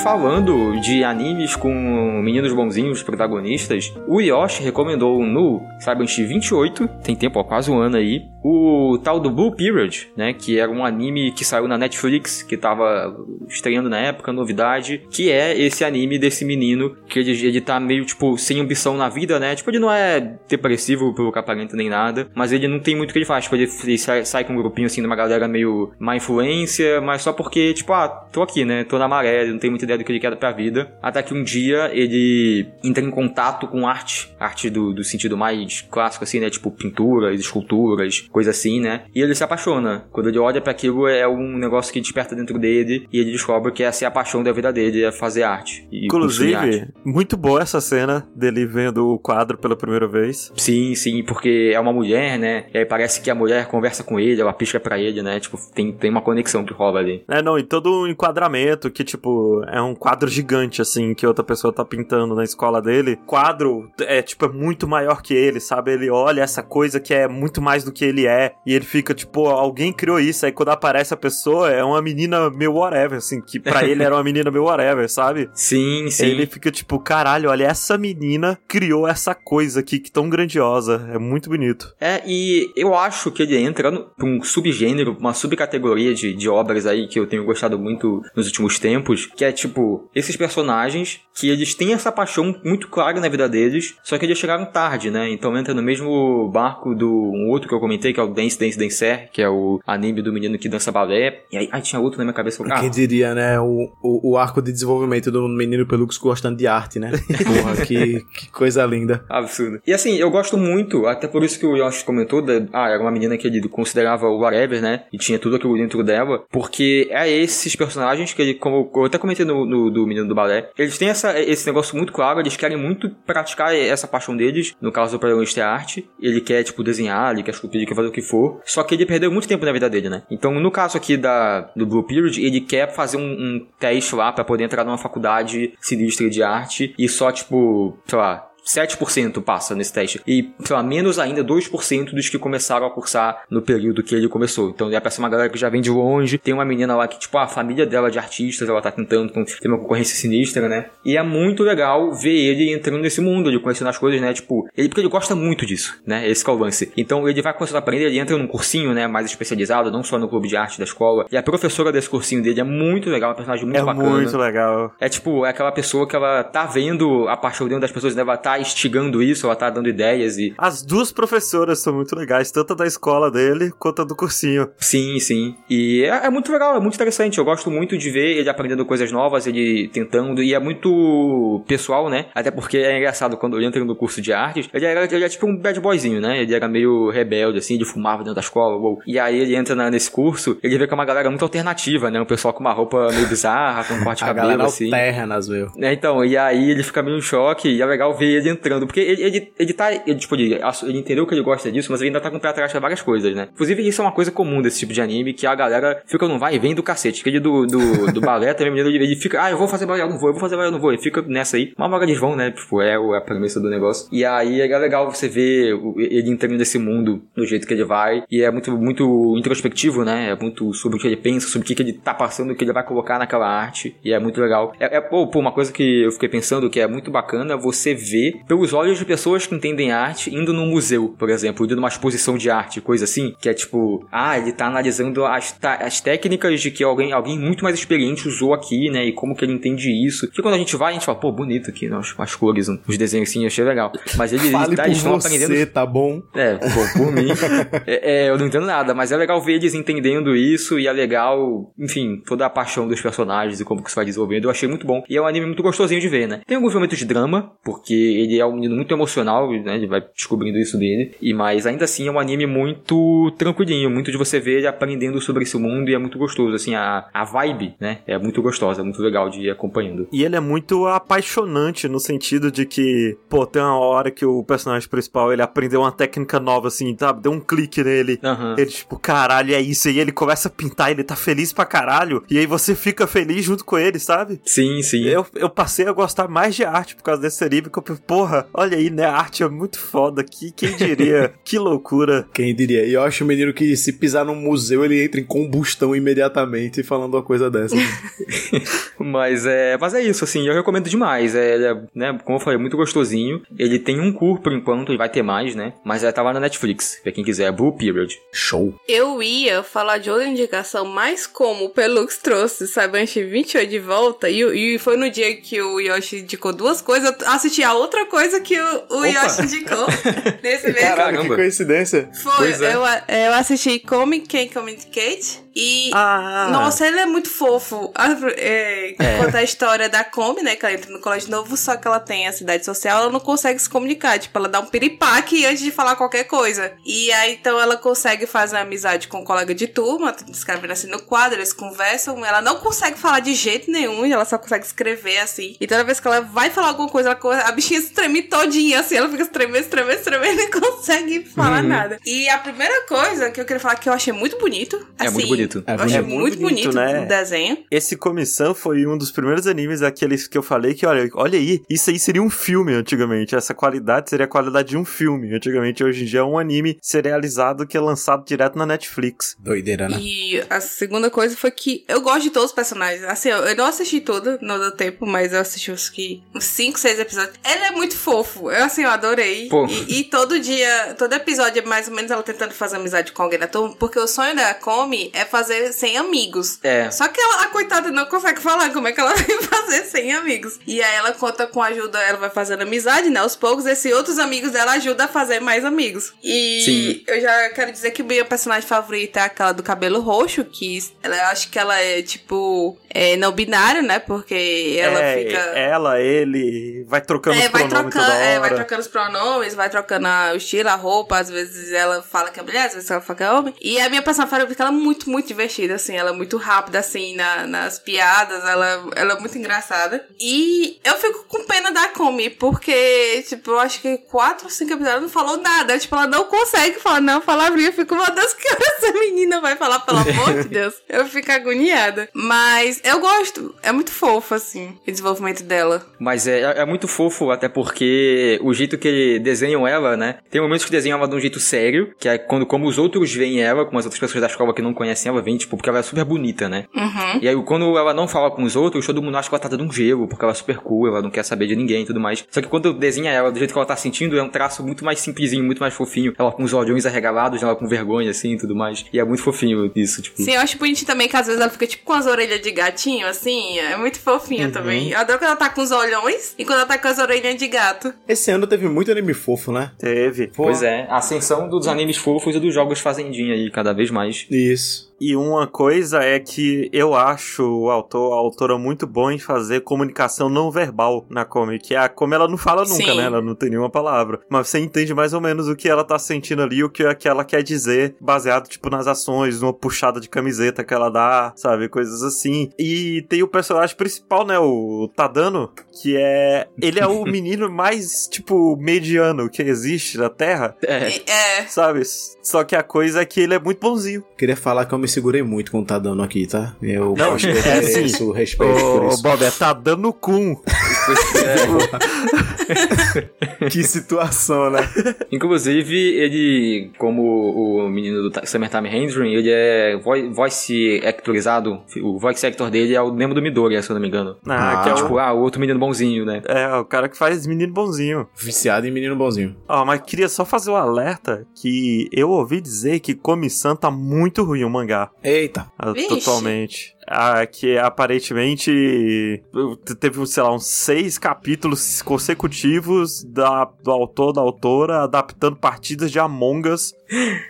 Falando de animes com meninos bonzinhos protagonistas, o Yoshi recomendou no Cyberpunk 28, tem tempo, ó, quase um ano aí, o tal do Blue Period, né, que era um anime que saiu na Netflix, que tava estreando na época, novidade, que é esse anime desse menino que ele, ele tá meio, tipo, sem ambição na vida, né, tipo, ele não é depressivo pelo que aparenta nem nada, mas ele não tem muito o que ele faz, tipo, ele, ele sai, sai com um grupinho, assim, de uma galera meio má influência, mas só porque, tipo, ah, tô aqui, né, tô na maré, não tem muita ideia do que ele quer pra vida, até que um dia ele entra em contato com arte, arte do, do sentido mais clássico, assim, né, tipo, pinturas, esculturas, coisa assim, né, e ele se apaixona, quando ele olha pra aquilo é um negócio que desperta dentro dele, e ele descobre que essa é a paixão da vida dele, é fazer arte. E consumir arte. Inclusive, muito boa essa cena dele vendo o quadro pela primeira vez. Sim, sim, porque é uma mulher, né? E aí parece que a mulher conversa com ele, ela pisca pra ele, né? Tipo, tem, tem uma conexão que rola ali. É, não, e todo o enquadramento que, tipo, é um quadro gigante, assim, que outra pessoa tá pintando na escola dele. Quadro é, tipo, é muito maior que ele, sabe? Ele olha essa coisa que é muito mais do que ele que é. E ele fica, tipo, alguém criou isso. Aí quando aparece a pessoa, é uma menina meio whatever, assim, que pra ele era uma menina meio whatever, sabe? (laughs) Sim, sim. Ele fica tipo, caralho, olha, essa menina criou essa coisa aqui que tão grandiosa. É muito bonito. É, e eu acho que ele entra no- pra um subgênero, uma subcategoria de, de obras aí que eu tenho gostado muito nos últimos tempos, que é tipo, esses personagens que eles têm essa paixão muito clara na vida deles, só que eles chegaram tarde, né? Então entra no mesmo barco do um outro que eu comentei, que é o Dance Dance Dancer, que é o anime do menino que dança balé. E aí, aí tinha outro na minha cabeça. Ah, Quem diria, né? O, o, o arco de desenvolvimento do menino Pelux gostando de arte, né? (laughs) Porra, que, que coisa linda. Absurdo. E assim, eu gosto muito, até por isso que o Yoshi comentou, da, ah, era uma menina que ele considerava o whatever, né? E tinha tudo aquilo dentro dela, porque é esses personagens que ele, como eu até comentei no, no- do menino do balé, eles têm essa, esse negócio muito claro, eles querem muito praticar essa paixão deles, no caso do protagonista é arte, ele quer, tipo, desenhar, ele quer esculpir, ele quer fazer o que for, só que ele perdeu muito tempo na vida dele, né? Então, no caso aqui da, do Blue Period, ele quer fazer um, um teste lá pra poder entrar numa faculdade sinistra de arte, e só, tipo, sei lá, 7% passa nesse teste. E, sei lá, menos ainda 2% dos que começaram a cursar no período que ele começou. Então, é pra ser uma galera que já vem de longe. Tem uma menina lá que, tipo, a família dela é de artistas, ela tá tentando, com- tem uma concorrência sinistra, né? E é muito legal ver ele entrando nesse mundo, ele conhecendo as coisas, né? Tipo, ele, porque ele gosta muito disso, né? Esse que é o lance. Então, ele vai começando a aprender, ele entra num cursinho, né? Mais especializado, não só no clube de arte da escola. E a professora desse cursinho dele é muito legal, é uma personagem muito é bacana. muito legal. É tipo, é aquela pessoa que ela tá vendo a paixão dentro das pessoas, né? ela tá instigando isso, ela tá dando ideias e. As duas professoras são muito legais, tanto da escola dele quanto a do cursinho. Sim, sim. E é, é muito legal, é muito interessante. Eu gosto muito de ver ele aprendendo coisas novas, ele tentando, e é muito pessoal, né? Até porque é engraçado quando ele entra no curso de artes, ele era, ele é tipo um bad boyzinho, né? Ele era meio rebelde, assim, ele fumava dentro da escola, uou. E aí ele entra na- nesse curso, ele vê que é uma galera muito alternativa, né? Um pessoal com uma roupa meio bizarra, com um corte (laughs) de A cabelo, galera assim. alternas, meu. É, então, e aí ele fica meio em choque, e é legal ver ele entrando, porque ele, ele, ele tá, ele, tipo, ele, ele entendeu que ele gosta disso, mas ele ainda tá com o pé atrás pra várias coisas, né? Inclusive, isso é uma coisa comum desse tipo de anime, que a galera fica no vai e vem do cacete, que ele do, do, do balé também, ele, ele fica, ah, eu vou fazer balé, eu não vou, eu vou fazer balé, eu não vou, ele fica nessa aí, uma hora eles vão, né, tipo, é o- a premissa do negócio, e aí é legal você ver ele entrando nesse mundo do jeito que ele vai, e é muito, muito introspectivo, né, é muito sobre o que ele pensa, sobre o que, que ele tá passando, o que ele vai colocar naquela arte, e é muito legal. É, é pô, pô, uma coisa que eu fiquei pensando que é muito bacana você ver pelos olhos de pessoas que entendem arte indo num museu, por exemplo, indo numa exposição de arte, coisa assim, que é tipo, ah, ele tá analisando as, as técnicas de que alguém, alguém muito mais experiente usou aqui, né, e como que ele entende isso. Que quando a gente vai, a gente fala, pô, bonito aqui, né, as, cores, os desenhos assim, achei legal. Mas ele, Fale tá, eles estão você, aprendendo tá bom? é, pô, por mim. (laughs) É, é, eu não entendo nada, mas é legal ver eles entendendo isso e é legal, enfim, toda a paixão dos personagens e como que isso vai desenvolvendo. Eu achei muito bom. E é um anime muito gostosinho de ver, né? Tem alguns momentos de drama, porque ele é um menino muito emocional, né? Ele vai descobrindo isso dele. E mas ainda assim é um anime muito tranquilinho, muito de você ver ele aprendendo sobre esse mundo e é muito gostoso. Assim, a, a vibe, né? É muito gostosa, é muito legal de ir acompanhando. E ele é muito apaixonante no sentido de que, pô, tem uma hora que o personagem principal ele aprendeu uma técnica nova, assim, sabe? Deu um clique nele. Aham. Ele, tipo, caralho, é isso. E ele começa a pintar, ele tá feliz pra caralho. E aí você fica feliz junto com ele, sabe? Sim, sim. Eu, eu passei a gostar mais de arte por causa desse anime, que eu, porra, olha aí, né? A arte é muito foda aqui, quem diria? (laughs) que loucura. Quem diria? E eu acho o menino que se pisar num museu, ele entra em combustão imediatamente falando uma coisa dessa. (laughs) Mas é, mas é isso, assim, eu recomendo demais. É, ele é, né, como eu falei, muito gostosinho. Ele tem um cur por enquanto, e vai ter mais, né? Mas é, tá lá na Netflix, pra quem quiser, Blue Period. Show. Eu ia falar de outra indicação, mas como o Pelux trouxe Saibanshi 28 de volta, e, e foi no dia que o Yoshi indicou duas coisas, eu assisti a outra coisa que o, o! Yoshi indicou (laughs) nesse mesmo. Caralho, que Caramba. coincidência. Foi, é. eu, eu assisti Comic Can Communicate e. Ah, Nossa, ele é muito fofo. Ah, É, Conta a história da Comi, né? Que ela entra no colégio novo, só que ela tem a cidade social, ela não consegue se comunicar. Tipo, ela dá um piripaque antes de falar qualquer coisa. E aí, então, ela consegue fazer amizade com um colega de turma, escrevendo assim no quadro, eles conversam. Ela não consegue falar de jeito nenhum, ela só consegue escrever assim. E toda vez que ela vai falar alguma coisa, ela a bichinha treme todinha, assim, ela fica tremendo, tremendo, tremendo (laughs) e não consegue falar Uhum. nada. E a primeira coisa que eu queria falar que eu achei muito bonito. É assim, muito bonito. É eu achei bonito. muito É muito bonito, bonito, né? o desenho. Esse Comissão foi um dos primeiros animes aqueles que eu falei que, olha, olha aí, isso aí seria um filme antigamente. Essa qualidade seria a qualidade de um filme. Antigamente, hoje em dia, é um anime serializado que é lançado direto na Netflix. Doideira, né? E a segunda coisa foi que eu gosto de todos os personagens. Assim, eu, não assisti tudo, não deu tempo, mas eu assisti uns que. uns 5, 6 episódios. Ele é muito fofo. Eu, assim, eu adorei. Pô. E, e todo dia, todo episódio é mais ou menos ela tentando fazer amizade com alguém da turma, porque o sonho da Comi é fazer sem amigos. É. Só que ela, a coitada não consegue falar como é que ela (laughs) vai fazer sem amigos. E aí ela conta com a ajuda, ela vai fazendo amizade, né? Aos poucos, esses outros amigos dela ajudam a fazer mais amigos. E Sim. eu já quero dizer que minha personagem favorita é aquela do cabelo roxo, que ela eu acho que ela é tipo é, não binário, né? Porque ela é, fica. Ela, ele, vai trocando É, os vai trocando, é, vai trocando os pronomes, vai trocando a- o estilo, a roupa, às vezes ela fala que é mulher, às vezes ela fala que é homem. E a minha personagem favorita, ela é muito, muito divertida, assim, ela é muito rápida, assim, na- nas piadas, ela, ela é muito engraçada. E eu fico com pena da Comi, porque, tipo, eu acho que quatro ou cinco episódios ela não falou nada, tipo, ela não consegue falar não palavrinha, eu fico, meu Deus, que hora essa menina vai falar, pelo amor de Deus? (laughs) Eu fico agoniada. Mas eu gosto, é muito fofo, assim, o desenvolvimento dela. Mas é, é muito fofo, até porque o jeito que desenham ela, né? Tem momentos que desenham ela de um jeito sério, que é quando como os outros veem ela, como as outras pessoas da escola que não conhecem ela, veem, tipo, porque ela é super bonita, né? Uhum. E aí, quando ela não fala com os outros, todo mundo acha que ela tá dando um gelo, porque ela é super cool, ela não quer saber de ninguém e tudo mais. Só que quando desenha ela do jeito que ela tá sentindo, é um traço muito mais simplesinho, muito mais fofinho. Ela com os olhões arregalados, ela com vergonha, assim, e tudo mais. E é muito fofinho isso, tipo... Sim, eu acho bonitinho também que às vezes ela fica tipo com as orelhas de gatinho, assim. É muito fofinha também. Eu adoro quando ela tá com os olhões e quando ela tá com as orelhas de gato. Esse ano teve muito anime fofo, né? Teve. Pois é, a ascensão dos animes fofos e dos jogos fazendinha aí, cada vez mais. Isso. E uma coisa é que eu acho o autor, a autora muito bom em fazer comunicação não verbal na comic. A Comi, ela não fala nunca, Sim. né? Ela não tem nenhuma palavra. Mas você entende mais ou menos o que ela tá sentindo ali, o que, é que ela quer dizer, baseado, tipo, nas ações, numa puxada de camiseta que ela dá, sabe? Coisas assim. E tem o personagem principal, né? O Tadano, que é... Ele é o (laughs) menino mais, tipo, mediano que existe na Terra, É, É. sabe? Só que a coisa é que ele é muito bonzinho. Queria falar que eu me segurei muito com o tá dando aqui, tá? Eu Não, posso é ter assim. isso, respeito por Ô, isso. Bob, é tá dando cum. (laughs) Que situação, né? Inclusive, ele, como o menino do Summertime Rendering, ele é vo- voice actorizado. O voice actor dele é o Nemo do Midori, se eu não me engano. Ah, Ah, que é, o, Tipo, ah, o outro menino bonzinho, né? é o cara que faz menino bonzinho. Viciado em menino bonzinho. Ó, mas queria só fazer um alerta que eu ouvi dizer que Komi-san tá muito ruim o mangá, Eita. ah, totalmente. Ah, que aparentemente teve, sei lá, uns seis capítulos consecutivos da, do autor, da autora, adaptando partidas de Among Us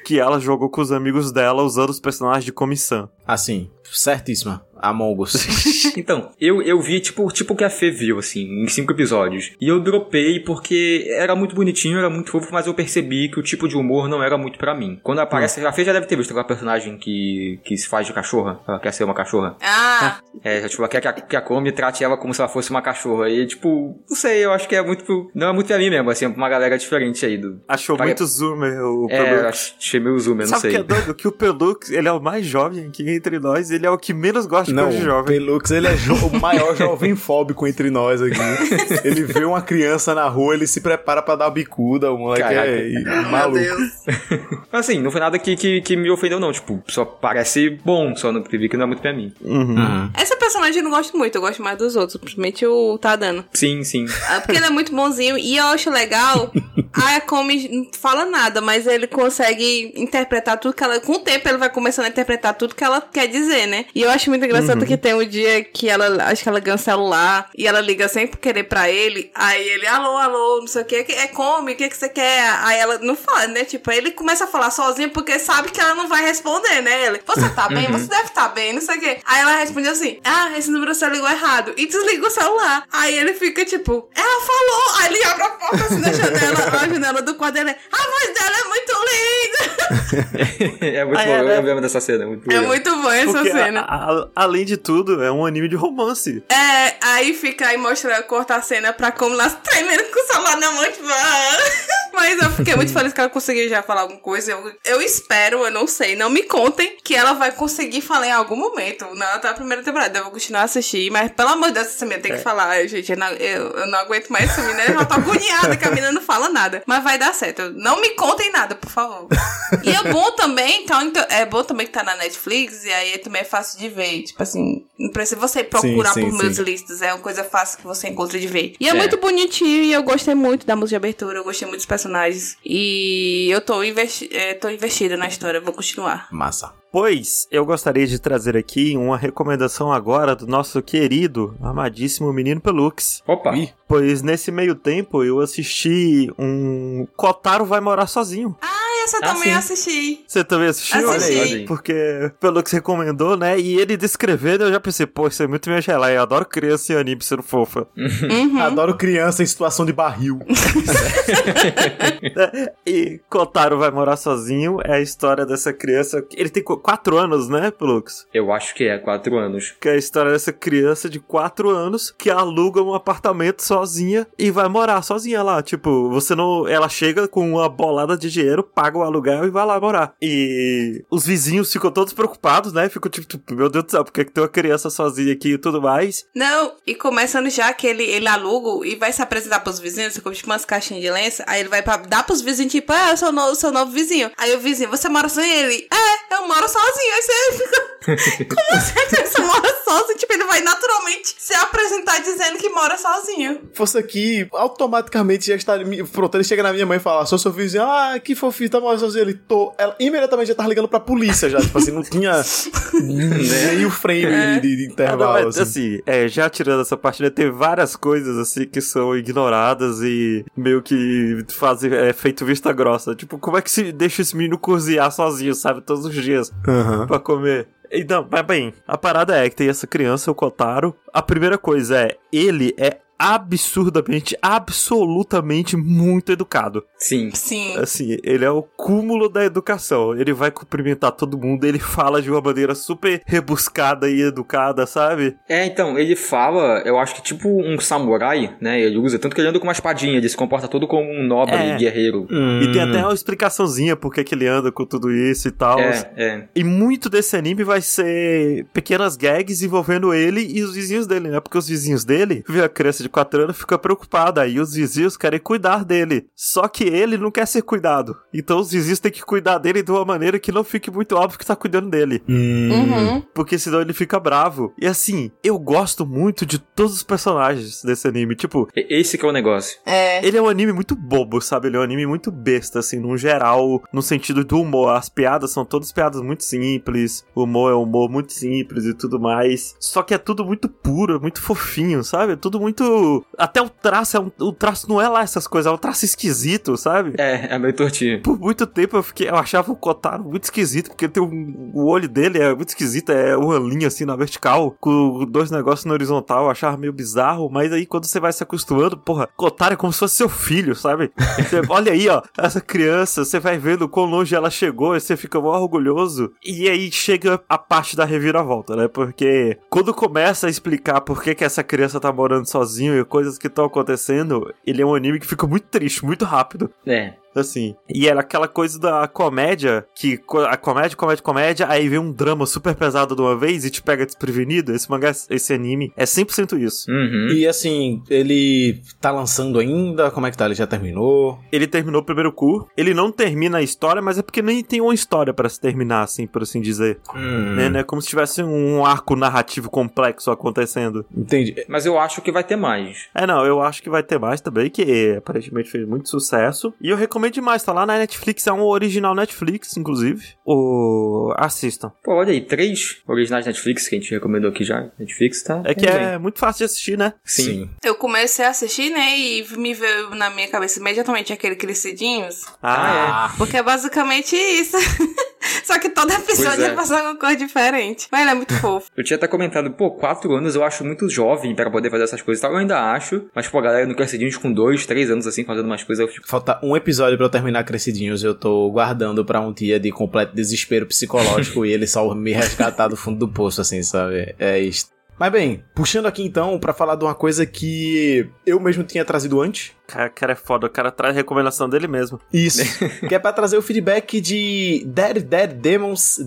que ela jogou com os amigos dela usando os personagens de Komi-san. Assim, certíssima. Among Us. (laughs) Então, eu, eu vi tipo tipo o que a Fê viu, assim, em cinco episódios. E eu dropei porque era muito bonitinho, era muito fofo, mas eu percebi que o tipo de humor não era muito pra mim. Quando aparece, a Fê já deve ter visto aquela personagem que, que se faz de cachorra. Ela quer ser uma cachorra. Ah, É, tipo, ela quer que a, que a Komi trate ela como se ela fosse uma cachorra. E, tipo, não sei, eu acho que é muito. pro- Não é muito pra mim mesmo, assim, é pra uma galera diferente aí do. Achou Pare- muito zoomer o É, Pelux. achei meio zoom, eu não Sabe o sei. que é doido? Que o Pelux, ele é o mais jovem aqui entre nós, ele é o que menos gosta de Não, coisa de jovem. Pelux, ele é jo- o maior jovem fóbico entre nós aqui. (laughs) Ele vê uma criança na rua, ele se prepara pra dar uma bicuda, o moleque Caraca. é meu maluco. (laughs) Assim, não foi nada que, que, que me ofendeu, não. Tipo, só parece bom, só não vi que não é muito pra mim. Uhum. Uhum. Essa personagem eu não gosto muito, eu gosto mais dos outros, principalmente o Tadano. Sim, sim. Ah, Porque ele é muito bonzinho e eu acho legal. (laughs) A Komi não fala nada, mas ele consegue interpretar tudo que ela. Com o tempo ele vai começando a interpretar tudo que ela quer dizer, né? E eu acho muito engraçado que tem um dia que ela. Acho que ela ganha o celular e ela liga sem querer pra ele. Aí ele, alô, alô, não sei o que, é Komi, o que, que você quer? Aí ela não fala, né? Tipo, aí ele começa a falar sozinho porque sabe que ela não vai responder, né? Ele, você tá bem? Você deve estar bem, não sei o que. Aí ela responde assim: Ah, esse número você ligou errado. E desliga o celular. Aí ele fica tipo, ela falou. Aí ele abre a porta assim da janela, a janela do quarto dele. A voz dela é muito linda. (laughs) é muito Ah, bom, é, eu lembro dessa cena. Muito É legal. muito bom essa Porque, cena. a- a- além de tudo, é um anime de romance. É, aí fica aí mostrando, corta a cena pra como elas tremendo com o celular na mão, tipo, ah. (laughs) Mas eu fiquei muito feliz que ela conseguiu já falar alguma coisa. Eu, eu espero, eu não sei, não me contem que ela vai conseguir falar em algum momento. Na até a primeira temporada, eu vou continuar a assistir, mas pelo amor de Deus, essa menina tem que falar, gente. Eu não, eu, eu não aguento mais essa menina, eu já tô agoniada que a menina não fala nada. Mas vai dar certo. Não me contem nada, por favor. (laughs) E é bom também, então, então, é bom também que tá na Netflix, e aí também é fácil de ver. Tipo assim, não precisa você procurar sim, por sim. meus listas, é uma coisa fácil que você encontra de ver. E é, É. muito bonitinho, e eu gostei muito da música de abertura, eu gostei muito dos personagens. E eu tô, investi é, tô investida na história, vou continuar. Massa. Pois eu gostaria de trazer aqui uma recomendação agora do nosso querido, amadíssimo menino Pelux. Opa! Ih. Pois nesse meio tempo eu assisti um Kotaro vai morar sozinho. Ah, essa eu Ah, também sim. assisti. Você também assistiu? Assisti. Olha aí. Porque Pelux recomendou, né? E ele descrevendo, eu já pensei, pô, isso é muito minha geleia. Eu adoro criança e anime sendo fofa. Uhum. Adoro criança em situação de barril. (laughs) e Kotaro vai morar sozinho é a história dessa criança. Ele tem qu- quatro anos, né, Pelux? Eu acho que é, quatro anos. Que é a história dessa criança de 4 anos que aluga um apartamento sozinha e vai morar sozinha lá. Tipo, você não. Ela chega com uma bolada de dinheiro, paga o aluguel e vai lá morar. E os vizinhos ficam todos preocupados, né? Ficam tipo, tipo, meu Deus do céu, por que, que tem uma criança sozinha aqui e tudo mais? Não, e começando já que ele, ele aluga e vai se apresentar pros vizinhos, você compra tipo umas caixinhas de lenço, aí ele vai pra, dar pros vizinhos, tipo, ah, eu sou o novo, seu novo vizinho. Aí o vizinho, você mora sozinho? Ele, é, eu moro sozinho. Aí você fica, (laughs) como assim você mora sozinho? Tipo, ele vai naturalmente se apresentar dizendo que mora sozinho. Fosse aqui, automaticamente já está. Pronto, ele chega na minha mãe e fala: sou seu vizinho, ah, que fofinho, tá sozinho. Ele tô. Ela imediatamente já tava ligando pra polícia já. Tipo assim, não tinha (laughs) meio frame de, de Ah, intervalo. não, assim. assim, é, já tirando essa parte, né, tem várias coisas assim que são ignoradas e meio que fazem é, feito vista grossa. Tipo, como é que se deixa esse menino cozinhar sozinho, sabe, todos os dias Aham. pra comer? E não, mas bem, a parada é que tem essa criança, o Kotaro. A primeira coisa é, ele é absurdamente, absolutamente muito educado. Sim. Sim. Assim, ele é o cúmulo da educação. Ele vai cumprimentar todo mundo, ele fala de uma maneira super rebuscada e educada, sabe? É, então, ele fala, eu acho que tipo um samurai, né? Ele usa, tanto que ele anda com uma espadinha, ele se comporta todo como um nobre É. guerreiro. E tem até uma explicaçãozinha por que que ele anda com tudo isso e tal. É, é. E muito desse anime vai ser pequenas gags envolvendo ele e os vizinhos dele, né? Porque os vizinhos dele, vê a criança de 4 anos, fica preocupada. Aí os vizinhos querem cuidar dele. Só que ele não quer ser cuidado. Então os vizinhos têm que cuidar dele de uma maneira que não fique muito óbvio que tá cuidando dele. Uhum. Porque senão ele fica bravo. E assim, eu gosto muito de todos os personagens desse anime. Tipo, Esse que é o negócio. É. ele é um anime muito bobo, sabe? Ele é um anime muito besta, assim, no geral, no sentido do humor. As piadas são todas piadas muito simples, o humor é um humor muito simples e tudo mais. Só que é tudo muito puro, é muito fofinho, sabe? É tudo muito. Até o traço, é um... o traço não é lá essas coisas, é um traço esquisito, sabe? É, é meio tortinho. Por muito tempo eu fiquei, eu achava o Kotaro muito esquisito, porque tem um, o olho dele é muito esquisito, é uma linha assim na vertical, com dois negócios na horizontal, eu achava meio bizarro, mas aí quando você vai se acostumando, porra, Kotaro é como se fosse seu filho, sabe? Você, (laughs) olha aí, ó, essa criança, você vai vendo quão longe ela chegou, e você fica mó orgulhoso, e aí chega a parte da reviravolta, né? Porque quando começa a explicar por que, que essa criança tá morando sozinho e coisas que estão acontecendo, ele é um anime que fica muito triste, muito rápido. É. Assim. E era aquela coisa da comédia, que a comédia, comédia, comédia, aí vem um drama super pesado de uma vez e te pega desprevenido. Esse mangá, esse anime, é 100% isso. Uhum. E assim, ele tá lançando ainda? Como é que tá? Ele já terminou? Ele terminou o primeiro cu, ele não termina a história, mas é porque nem tem uma história pra se terminar, assim, por assim dizer. Hum, Né, né? Como se tivesse um arco narrativo complexo acontecendo. Entendi. Mas eu acho que vai ter mais. É, não, eu acho que vai ter mais também, que aparentemente fez muito sucesso. E eu recomendo demais, tá lá na Netflix, é um original Netflix, inclusive. O... Assistam. Pô, olha aí, três originais Netflix que a gente recomendou aqui já. Netflix tá. É que é muito fácil de assistir, né? Sim. Eu comecei a assistir, né? E me veio na minha cabeça imediatamente aquele Crescidinhos. Ah, Porque é basicamente isso. (laughs) (laughs) Só que todo episódio é. ele passa uma cor diferente. Mas ele é muito fofo. (laughs) Eu tinha até comentado, pô, quatro anos eu acho muito jovem pra poder fazer essas coisas e tal. Eu ainda acho. Mas, pô, a galera no Crescidinhos com dois, três anos assim, fazendo umas coisas, eu fico. Falta um episódio pra eu terminar Crescidinhos. Eu tô guardando pra um dia de completo desespero psicológico (laughs) e ele só me resgatar do fundo do poço, assim, sabe? É isso. Mas bem, puxando aqui então pra falar de uma coisa que eu mesmo tinha trazido antes. Cara, cara é foda, o cara traz recomendação dele mesmo. Isso. (laughs) que é pra trazer o feedback de Dead Dead Demons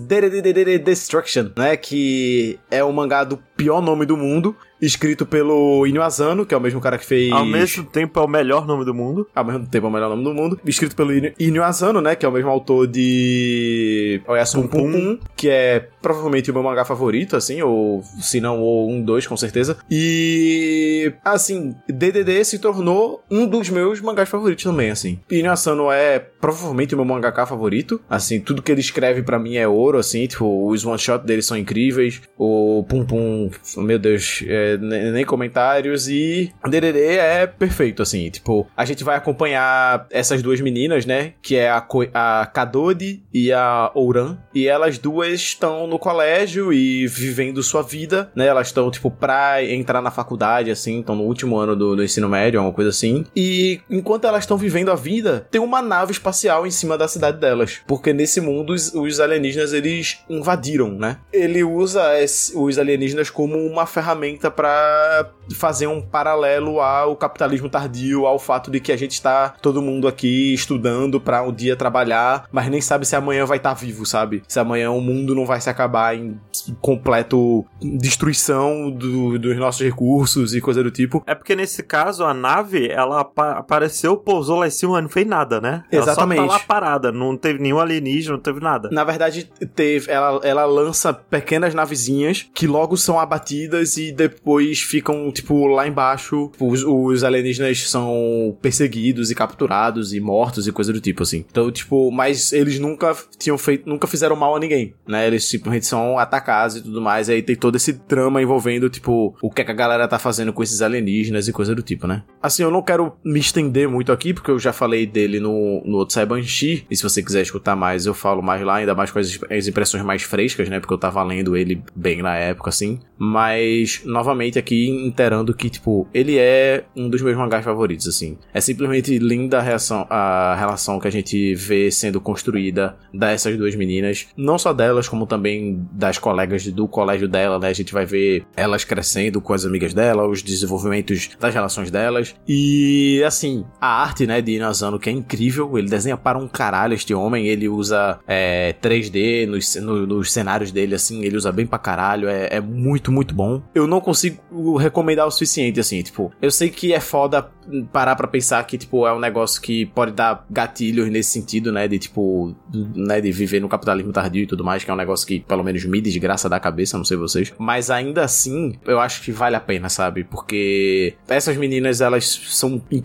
Destruction, né? Que é o mangá do pior nome do mundo, escrito pelo Inyo Asano, que é o mesmo cara que fez... Ao mesmo tempo é o melhor nome do mundo. Ao mesmo tempo é o melhor nome do mundo. Escrito pelo Inyo- Asano, né? Que é o mesmo autor de Pum Pum. Pum, que é provavelmente o meu mangá favorito, assim, ou se não, ou um, dois, com certeza. E, assim, DDD se tornou um dos meus mangás favoritos também, assim. Inyo Asano é provavelmente o meu mangaka favorito. Assim, tudo que ele escreve pra mim é ouro, assim, tipo, os one-shot dele são incríveis. O Pum Pum, meu Deus, é, ne- nem comentários. E DDD é perfeito, assim, tipo, a gente vai acompanhar essas duas meninas, né, que é a, Ko- a Kadodi e a Ouran. E elas duas estão no colégio e vivendo sua vida, né, elas estão, tipo, pra entrar na faculdade, assim, estão no último ano do, do ensino médio, uma coisa assim. E enquanto elas estão vivendo a vida, tem uma nave espacial em cima da cidade delas. Porque nesse mundo os, os alienígenas eles invadiram, né? Ele usa esse- os alienígenas como uma ferramenta pra fazer um paralelo ao capitalismo tardio, ao fato de que a gente está todo mundo aqui estudando pra um dia trabalhar, mas nem sabe se amanhã vai estar vivo, sabe? Se amanhã o mundo não vai se acabar em completo destruição do- dos nossos recursos e coisa do tipo. É porque nesse caso a nave, ela apareceu, pousou lá em cima, não fez nada, né? Exatamente. Ela só tá lá parada, não teve nenhum alienígena, não teve nada. Na verdade, teve, ela, ela lança pequenas navezinhas que logo são abatidas e depois ficam, tipo, lá embaixo. Tipo, Os, os alienígenas são perseguidos e capturados e mortos e coisa do tipo, assim. Então, tipo, mas eles nunca tinham feito, nunca fizeram mal a ninguém, né? Eles simplesmente são atacados e tudo mais. Aí tem todo esse trama envolvendo, tipo, o que, é que a galera tá fazendo com esses alienígenas e coisa do tipo, né? Assim, eu não quero me estender muito aqui, porque eu já falei dele no, no outro Saibanshi. E se você quiser escutar mais, eu falo mais lá, ainda mais com as, as impressões mais frescas, né? Porque eu tava lendo ele bem na época, assim. Mas, novamente, aqui inteirando que, tipo, ele é um dos meus mangás favoritos, assim. É simplesmente linda a, reação, a relação que a gente vê sendo construída dessas duas meninas. Não só delas, como também das colegas do colégio dela, né? A gente vai ver elas crescendo com as amigas dela, os desenvolvimentos das relações delas. E, assim, a arte, né, de Inazano, que é incrível. Ele desenha para um caralho este homem. Ele usa é, 3D nos, no- nos cenários dele, assim. Ele usa bem pra caralho. É, é muito, muito bom. Eu não consigo recomendar o suficiente, assim. Tipo, eu sei que é foda parar pra pensar que, tipo, é um negócio que pode dar gatilhos nesse sentido, né? De, tipo, né, de viver no capitalismo tardio e tudo mais, que é um negócio que, pelo menos, me desgraça da cabeça, não sei vocês. Mas ainda assim, eu acho que vale a pena, sabe? Porque essas meninas, elas são incríveis.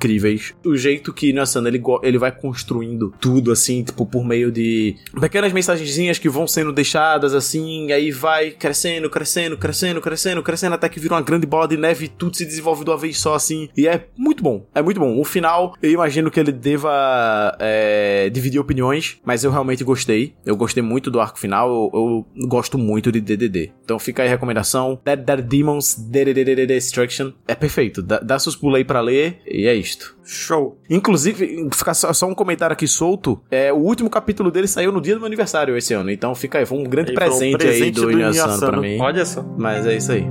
O jeito que Inuyasha, ele, ele vai construindo tudo, assim, tipo, por meio de pequenas mensagenzinhas que vão sendo deixadas, assim, aí vai crescendo, crescendo, crescendo, crescendo, crescendo, até que vira uma grande bola de neve e tudo se desenvolve de uma vez só, assim. E é muito bom, é muito bom. O final, eu imagino que ele deva é, dividir opiniões, mas eu realmente gostei. Eu gostei muito do arco final, eu, eu gosto muito de DDD. Então fica aí a recomendação: Dead Dead Demons DDD Destruction. É perfeito, dá, dá seus pulos aí pra ler, e é isto. Show. Inclusive, fica só, só um comentário aqui solto. É, o último capítulo dele saiu no dia do meu aniversário esse ano. Então fica aí, foi um grande foi um presente, aí presente do, do Inuyasano Inuyasano. pra mim. Olha só. Mas é isso aí.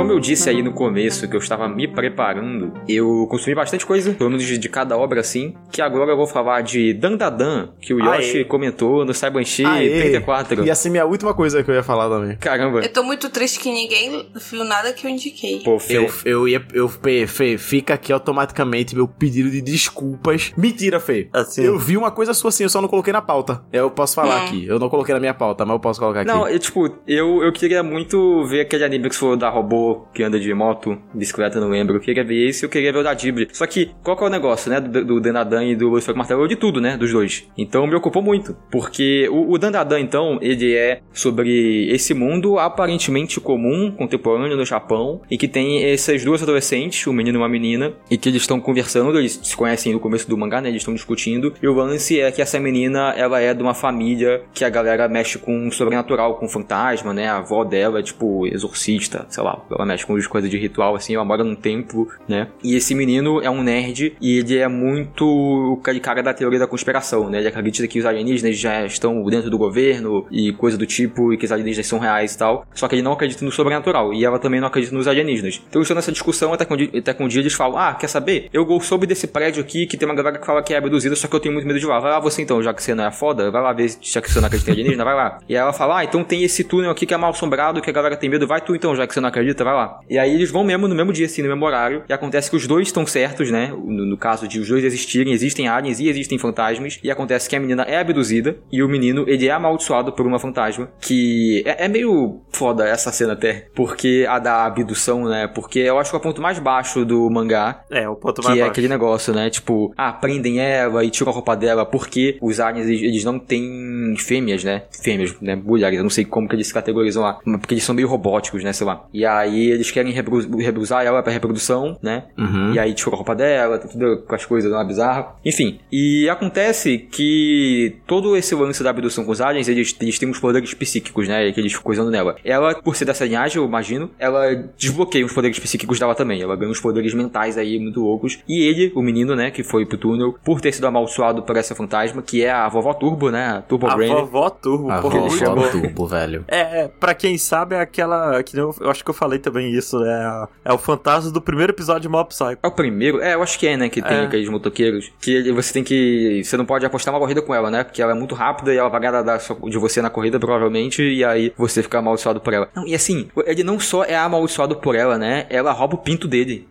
Como eu disse aí no começo que eu estava me preparando, eu consumi bastante coisa, pelo menos de, de cada obra assim, que agora eu vou falar de Dandadan, que o Yoshi Aê. comentou no Saibanshi Aê. 34. Ia ser minha última coisa que eu ia falar também. Caramba. Eu tô muito triste que ninguém viu nada que eu indiquei. Pô, Fê, Eu, eu ia. Eu, Fê, Fê, fica aqui automaticamente meu pedido de desculpas. Mentira, Fê. Assim. Eu vi uma coisa sua assim, eu só não coloquei na pauta. Eu posso falar Hum. aqui. Eu não coloquei na minha pauta, mas eu posso colocar aqui. Não, eu, tipo, eu, eu queria muito ver aquele anime que você falou da robô que anda de moto, bicicleta, não lembro. Eu queria ver esse, eu queria ver o da Ghibli. Só que, qual que é o negócio, né? Do, Dandadan e do Lucifer Martelo, de tudo, né? Dos dois. Então me ocupou muito. Porque o, o Dandadan, então, ele é sobre esse mundo aparentemente comum, contemporâneo no Japão, e que tem essas duas adolescentes, um menino e uma menina, e que eles estão conversando, eles se conhecem no começo do mangá, né? Eles estão discutindo. E o lance é que essa menina, ela é de uma família que a galera mexe com sobrenatural, com fantasma, né? A avó dela é tipo exorcista, sei lá, ela mexe com coisas de ritual, assim, ela mora num templo, né? E esse menino é um nerd e ele é muito cara da teoria da conspiração, né? Ele acredita que os alienígenas já estão dentro do governo e coisa do tipo, e que os alienígenas são reais e tal. Só que ele não acredita no sobrenatural e ela também não acredita nos alienígenas. Então, estão nessa discussão até que, um dia, até que um dia eles falam: Ah, quer saber? Eu soube desse prédio aqui que tem uma galera que fala que é abduzida, só que eu tenho muito medo de lá. Vai lá você então, já que você não é foda, vai lá ver já que você não acredita em alienígena, vai lá. E ela fala: Ah, então tem esse túnel aqui que é mal assombrado, que a galera tem medo, vai tu então, já que você não acredita, vai lá. E aí eles vão mesmo no mesmo dia, assim, no mesmo horário. E acontece que os dois estão certos, né? No, no caso de os dois existirem, existem aliens e existem fantasmas. E acontece que a menina é abduzida e o menino, ele é amaldiçoado por uma fantasma. Que é, é meio foda essa cena até. Porque a da abdução, né? Porque eu acho que é o ponto mais baixo do mangá. É, o ponto Que mais é baixo. aquele negócio, né? Tipo, ah, prendem ela e tiram a roupa dela porque os aliens, eles, não têm fêmeas, né? Fêmeas, né? Mulheres, eu não sei como que eles se categorizam lá. Porque eles são meio robóticos, né? Sei lá. E aí eles querem reproduzar ela pra reprodução, né? Uhum. E aí tiram a roupa dela, tá tudo com as coisas lá bizarro. Enfim, e acontece que todo esse lance da abdução com os aliens, eles, eles têm uns poderes psíquicos, né? Que eles ficam coisando nela. Ela, por ser dessa linhagem, eu imagino, ela desbloqueia os poderes psíquicos dela também. Ela ganha uns poderes mentais aí muito loucos. E ele, o menino, né, que foi pro túnel, por ter sido amaldiçoado por essa fantasma, que é a vovó Turbo, né? A Turbo A Brain. vovó Turbo, A porra, vovó turbo, velho. É, pra quem sabe, é aquela. Que eu, eu acho que eu falei também isso, né? É o fantasma do primeiro episódio de Mob Psycho. É o primeiro? É, eu acho que é, né? Que tem É. aqueles motoqueiros. Que você tem que. Você não pode apostar uma corrida com ela, né? Porque ela é muito rápida e ela vai agradar de você na corrida, provavelmente. E aí você fica amaldiçoado por ela. Não, e assim, ele não só é amaldiçoado por ela, né? Ela rouba o pinto dele.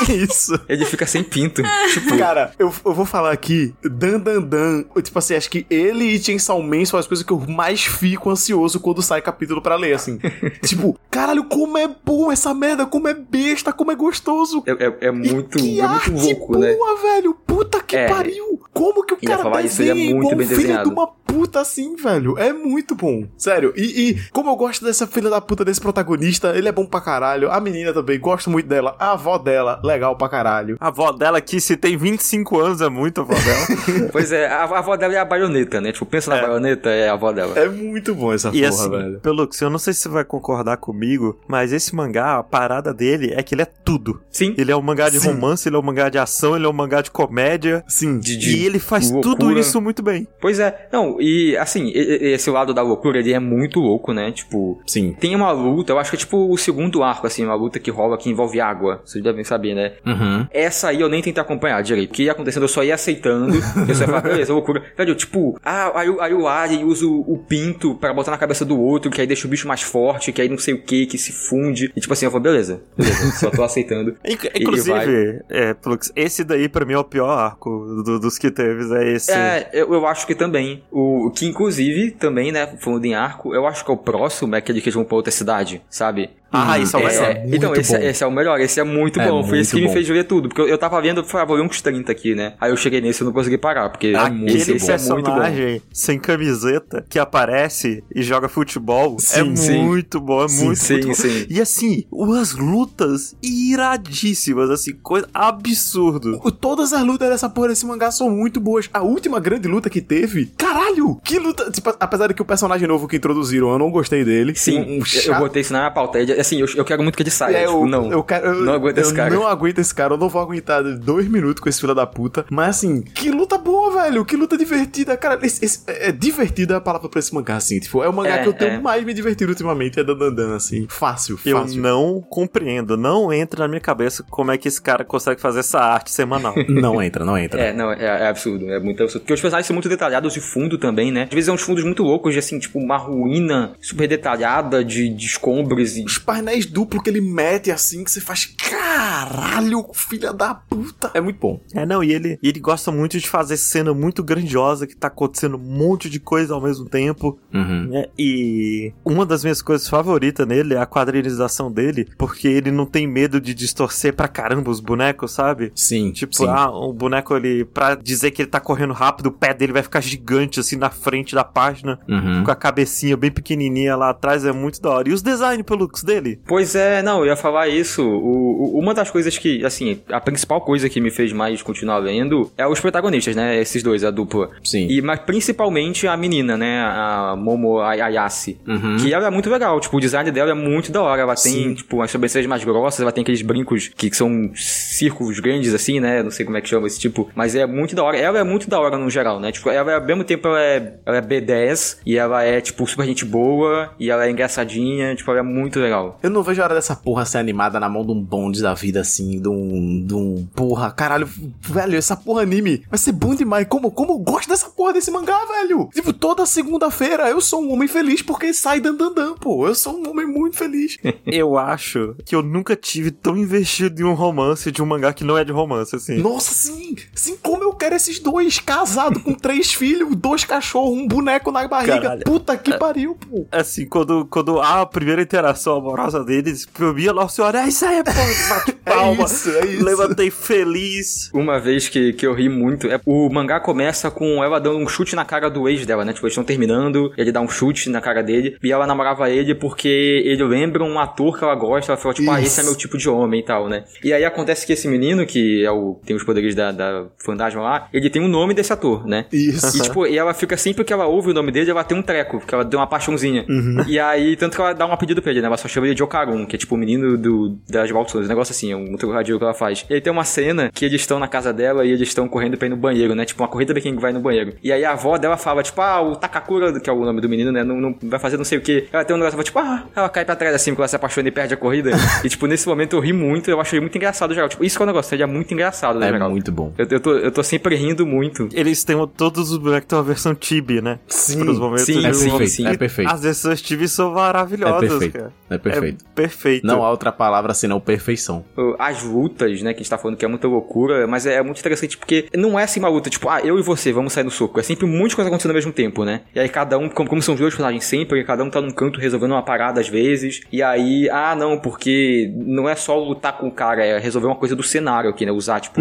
(laughs) Isso. Ele fica sem pinto. tipo, Cara, eu, eu vou falar aqui, Dan Dan Dan, tipo assim, acho que ele e Chainsaw Man são as coisas que eu mais fico ansioso quando sai capítulo pra ler, assim. (laughs) tipo, caralho, como é bom essa merda, como é besta, como é gostoso. é, é- é muito, é muito louco, boa, né? velho. Puta que É. pariu. Como que o cara falar isso, ele é desenha muito igual bem um filho desenhado. de uma puta assim, velho. É muito bom. Sério. E, e como eu gosto dessa filha da puta desse protagonista, ele é bom pra caralho. A menina também, gosto muito dela. A avó dela, legal pra caralho. A avó dela aqui, se tem 25 anos, é muito a avó dela. (laughs) Pois é, a, a avó dela é a baioneta, né? Tipo, pensa na É. baioneta, é a avó dela. É muito bom essa E porra, assim, velho. Pelux, eu não sei se você vai concordar comigo, mas esse mangá, a parada dele é que ele é tudo. Sim. Ele é um mangá de Sim. romance, ele é um mangá de ação, ele é um mangá de comédia. Sim. De, de e ele faz loucura. tudo isso muito bem. Pois é, não, e assim, esse lado da loucura, ele é muito louco, né? Tipo, Sim. tem uma luta, eu acho que é tipo o segundo arco, assim, uma luta que rola que envolve água, vocês devem saber, né? Uhum. Essa aí eu nem tentei acompanhar direito. O que ia acontecendo, eu só ia aceitando. (laughs) eu só ia falar, beleza, loucura. Velho, tipo, ah, aí, o- aí o Alien usa o, o pinto pra botar na cabeça do outro, que aí deixa o bicho mais forte, que aí não sei o que, que se funde. E tipo assim, eu falo, beleza, beleza, só tô aceitando. (laughs) Inc- Inclusive, é, esse daí pra mim é o pior arco do- dos que teve, é esse. É, eu, eu acho que também. O que, inclusive, também, né, falando em arco, eu acho que é o próximo é aquele que eles vão pra outra cidade, sabe? Ah, isso é o É, melhor. muito então, esse, bom. esse é o melhor, esse é muito É bom. Foi esse que muito me bom. fez ver tudo. Porque eu, eu tava vendo, eu falei, ah, vou ler uns 30 aqui, né? Aí eu cheguei nesse e não consegui parar, porque é muito, Aquele esse é muito bom. personagem sem camiseta que aparece e joga futebol Sim, é sim. muito bom, é Sim, muito, sim, muito bom. sim. E assim, as lutas iradíssimas, assim, coisa absurdo. O- Todas as lutas dessa porra desse mangá são muito boas. A última grande luta que teve, caralho, que luta. Tipo, apesar de que o personagem novo que introduziram, eu não gostei dele. Sim, um, um eu- eu botei isso na minha pauta. É, Assim, eu, eu quero muito que ele saia. É, tipo, eu, não. eu, quero, eu não aguento eu esse cara. não aguento esse cara, eu não vou aguentar dois minutos com esse filho da puta. Mas assim, que luta boa, velho. Que luta divertida. Cara, esse, esse- é divertida a palavra pra esse mangá, assim. Tipo, é o mangá É, que eu tenho é. mais me divertido ultimamente, é Dandandan, assim. Fácil, Eu fácil. não compreendo, não entra na minha cabeça como é que esse cara consegue fazer essa arte semanal. (laughs) Não entra, não entra. É, não, é, é absurdo, é muito absurdo. Porque os personagens são muito detalhados de fundo também, né? Às vezes é uns fundos muito loucos, de assim, tipo, uma ruína super detalhada de, de escombros e. Os painéis duplos que ele mete assim, que você faz, caralho, filha da puta. É muito bom. É, não, e ele, e ele gosta muito de fazer cena muito grandiosa, que tá acontecendo um monte de coisa ao mesmo tempo. Uhum. né? E uma das minhas coisas favoritas nele é a quadrinização dele, porque ele não tem medo de distorcer pra caramba os bonecos, sabe? Sim, Tipo, sim. ah, o boneco ele, pra dizer que ele tá correndo rápido, o pé dele vai ficar gigante assim na frente da página, Uhum. com a cabecinha bem pequenininha lá atrás, é muito da hora. E os design pelux dele? Pois é, não, eu ia falar isso. O, o- uma das coisas que, assim, a principal coisa que me fez mais continuar lendo é os protagonistas, né? Esses dois, a dupla. Sim. E, mas principalmente a menina, né? A Momo Ay- Ayase. Uhum. Que ela é muito legal. Tipo, o design dela é muito da hora. Ela tem, Sim. tipo, umas sobrancelhas mais grossas. Ela tem aqueles brincos que são círculos grandes, assim, né? Não sei como é que chama esse tipo. Mas é muito da hora. Ela é muito da hora no geral, né? Tipo, ela, ao mesmo tempo, ela é, ela é B10. E ela é, tipo, super gente boa. E ela é engraçadinha. Tipo, ela é muito legal. Eu não vejo a hora dessa porra ser animada na mão de um bonde da vida, assim, de um. de um. Porra, caralho, velho, essa porra anime vai ser bom demais. Como, como eu gosto dessa porra desse mangá, velho? Tipo, toda segunda-feira eu sou um homem feliz porque sai dandandã, pô. Eu sou um homem muito feliz. (laughs) Eu acho que eu nunca tive tão investido em um romance de um mangá que não é de romance, assim. Nossa, sim! Sim, como eu quero esses dois casados com (laughs) três filhos, dois cachorros, um boneco na barriga. Caralho. Puta que pariu, pô. Assim, quando, quando há a primeira interação amorosa deles, pra mim, a Nossa Senhora, é isso aí, pô, bate (laughs) palma. isso, é isso. Levantei feliz. Uma vez que, que eu ri muito, é o mangá começa com ela dando um chute na cara do ex dela, né? Tipo, eles estão terminando, ele dá um chute na cara dele, e ela namorava ele porque ele lembra um ator que ela gosta, ela falou, tipo, ah, Isso. esse é meu tipo de homem e tal, né? E aí acontece que esse menino, que é o, tem os poderes da, da fantasma lá, ele tem o nome desse ator, né? Isso. E, tipo, e ela fica sempre que ela ouve o nome dele, ela tem um treco, porque ela deu uma paixãozinha. E aí, tanto que ela dá um apelido pra ele, né? Ela só chama ele de Okarun, que é tipo o menino do, das maldições, um negócio assim, é um trocadilho que ela faz. E aí tem uma cena que eles estão na casa dela e eles estão correndo pra ir no banheiro, né? Tipo, uma corrida de quem vai no banheiro. E aí a avó dela fala, tipo, ah, o Takakura, que é o nome do menino, né? Não, não vai fazer não sei o que. Ela tem um negócio, ela, tipo, ah, ela cai pra trás assim, porque ela se apaixona e perde a corrida. (laughs) e, tipo, nesse momento eu ri muito, eu achei muito engraçado, geral. Tipo, isso que é o negócio, ele é muito engraçado, né, É geral? muito bom. Eu, eu, tô, eu tô sempre rindo muito. Eles têm todos os bonecos têm uma versão Tibi, né? Sim, Pros momentos sim, de É sim, perfeito, sim. é perfeito. As versões Tibi são maravilhosas, É perfeito. cara. É perfeito. É perfeito. Não há outra palavra senão perfeição. As lutas, né, que a gente tá falando que é muita loucura, mas é muito interessante porque não é assim uma luta, tipo, ah, eu e você, vamos sair no soco. É sempre um monte de coisa acontecendo ao mesmo tempo, né? E aí cada um, como, como são os dois personagens sempre, cada um tá num canto resolvendo uma parada às vezes. E aí, ah, não, porque não é só lutar com o cara, é resolver uma coisa do cenário aqui, né? Usar, tipo,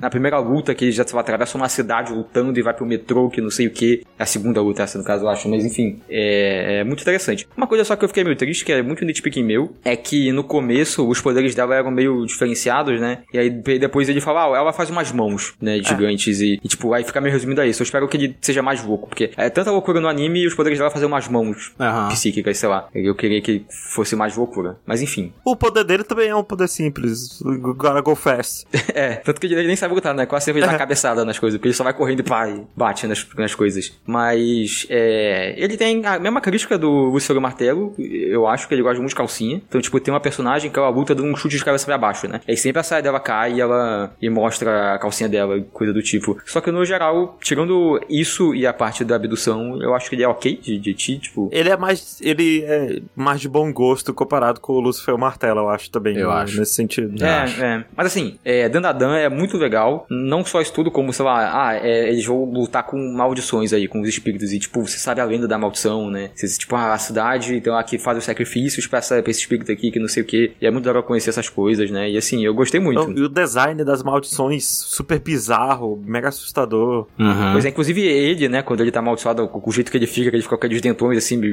na primeira luta que eles já atravessam uma cidade lutando e vai pro metrô, que não sei o que. É a segunda luta, essa no caso, eu acho, mas enfim, é, é muito interessante. Uma coisa só que eu fiquei meio triste, que é muito nitpicking meu, é que no começo os poderes dela eram meio diferenciados, né? E aí depois ele fala, ah, ela faz umas mãos, né, gigantes e, e, tipo, aí fica meio resumido a isso. Eu espero que ele seja mais louco, porque é tanta loucura no anime e os poderes dela fazer umas mãos Aham. psíquicas, sei lá. Eu queria que fosse mais loucura. Mas enfim. O poder dele também é um poder simples. Gotta go fast. (laughs) É, tanto que ele nem sabe lutar, né? Quase sempre dá cabeçada nas coisas, porque ele só vai correndo e pá, e bate nas, nas coisas. Mas, é. Ele tem a mesma crítica do Luciano Martelo, eu acho que ele gosta muito de calcinha. Então, tipo, tem uma personagem que ela luta dando um chute de cabeça pra baixo, né? E aí sempre a saia dela cai e ela. e mostra a calcinha dela, e coisa do tipo. Só que no geral, tirando isso e a parte da abdução, eu acho que ele é ok de, de ti, tipo. Ele é mais. Ele é mais de bom gosto comparado com o Lucifer Martelo, eu acho também. Eu né, acho. Nesse sentido. É, é. Mas assim, é, Dandadan é muito legal. Não só isso tudo, como, sei lá, ah, é, eles vão lutar com maldições aí, com os espíritos. E, tipo, você sabe a lenda da maldição, né? Você, tipo, ah, a cidade, então aqui faz os sacrifícios pra, essa, pra esse espírito aqui, que não sei o que. E é muito legal conhecer essas coisas, né? E assim, eu gostei muito. Então, e o design das maldições, super bizarro, mega assustador. Uhum. Pois é, inclusive ele, né, quando ele tá amaldiçoado, com o jeito que ele fica, que ele fica com aqueles dentões assim, do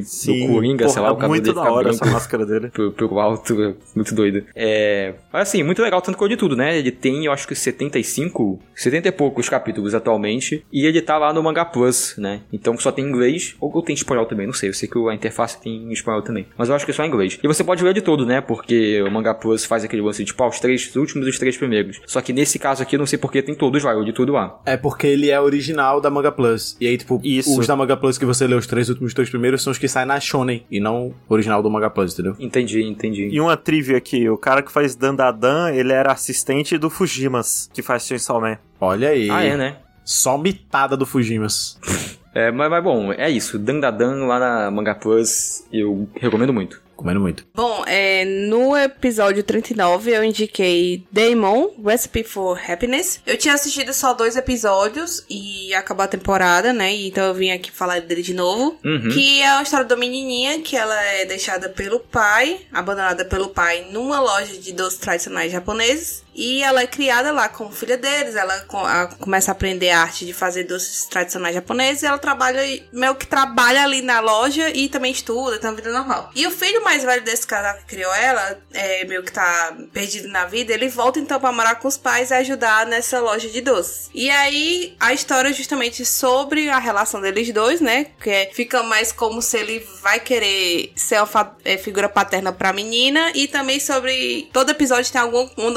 Coringa, porra, sei lá, o é cabelo muito dele da hora essa máscara dele. pro, pro alto, é muito doido. É, mas assim, muito legal, tanto que de tudo, né? Ele tem, eu acho que 75, 70 e poucos capítulos atualmente, e ele tá lá no Manga Plus, né? Então só tem inglês, ou, ou tem espanhol também, não sei, eu sei que a interface tem em espanhol também, mas eu acho que é só em inglês. E você pode ler de todo, né? Porque o Manga Plus faz aquele lance de, tipo, os três últimos e os três primeiros. Só que nesse caso aqui, eu não sei porque tem todos lá, eu de tudo lá. É porque ele é original da Manga Plus. E aí, tipo, Isso. os da Manga Plus que você lê, os três últimos dois primeiros, são os que saem na Shonen. E não o original do Manga Plus, entendeu? Entendi, entendi. E uma trivia aqui, o cara que faz Dandadan, ele era assistente do Fujimas, que faz Chainsaw Man. Olha aí. Ah, é, né? Só mitada do Fujimas. (laughs) É, mas, mas bom, é isso. Dandadan lá na Manga Plus, eu recomendo muito. Comendo muito. Bom, é, no episódio 39 eu indiquei Daemon, Recipe for Happiness. Eu tinha assistido só dois episódios e acabou a temporada, né? Então eu vim aqui falar dele de novo. Uhum. Que é a história da menininha que ela é deixada pelo pai, abandonada pelo pai numa loja de doces tradicionais japoneses. E ela é criada lá como filha deles, ela co- a- começa a aprender a arte de fazer doces tradicionais japoneses ela trabalha, meio que trabalha ali na loja e também estuda, tem uma vida normal. E o filho mais velho desse casal que criou ela, é, meio que tá perdido na vida, ele volta então pra morar com os pais e ajudar nessa loja de doces. E aí a história é justamente sobre a relação deles dois, né? Que é- fica mais como se ele vai querer ser fa- é, figura paterna pra menina e também sobre. Todo episódio tem alguma uma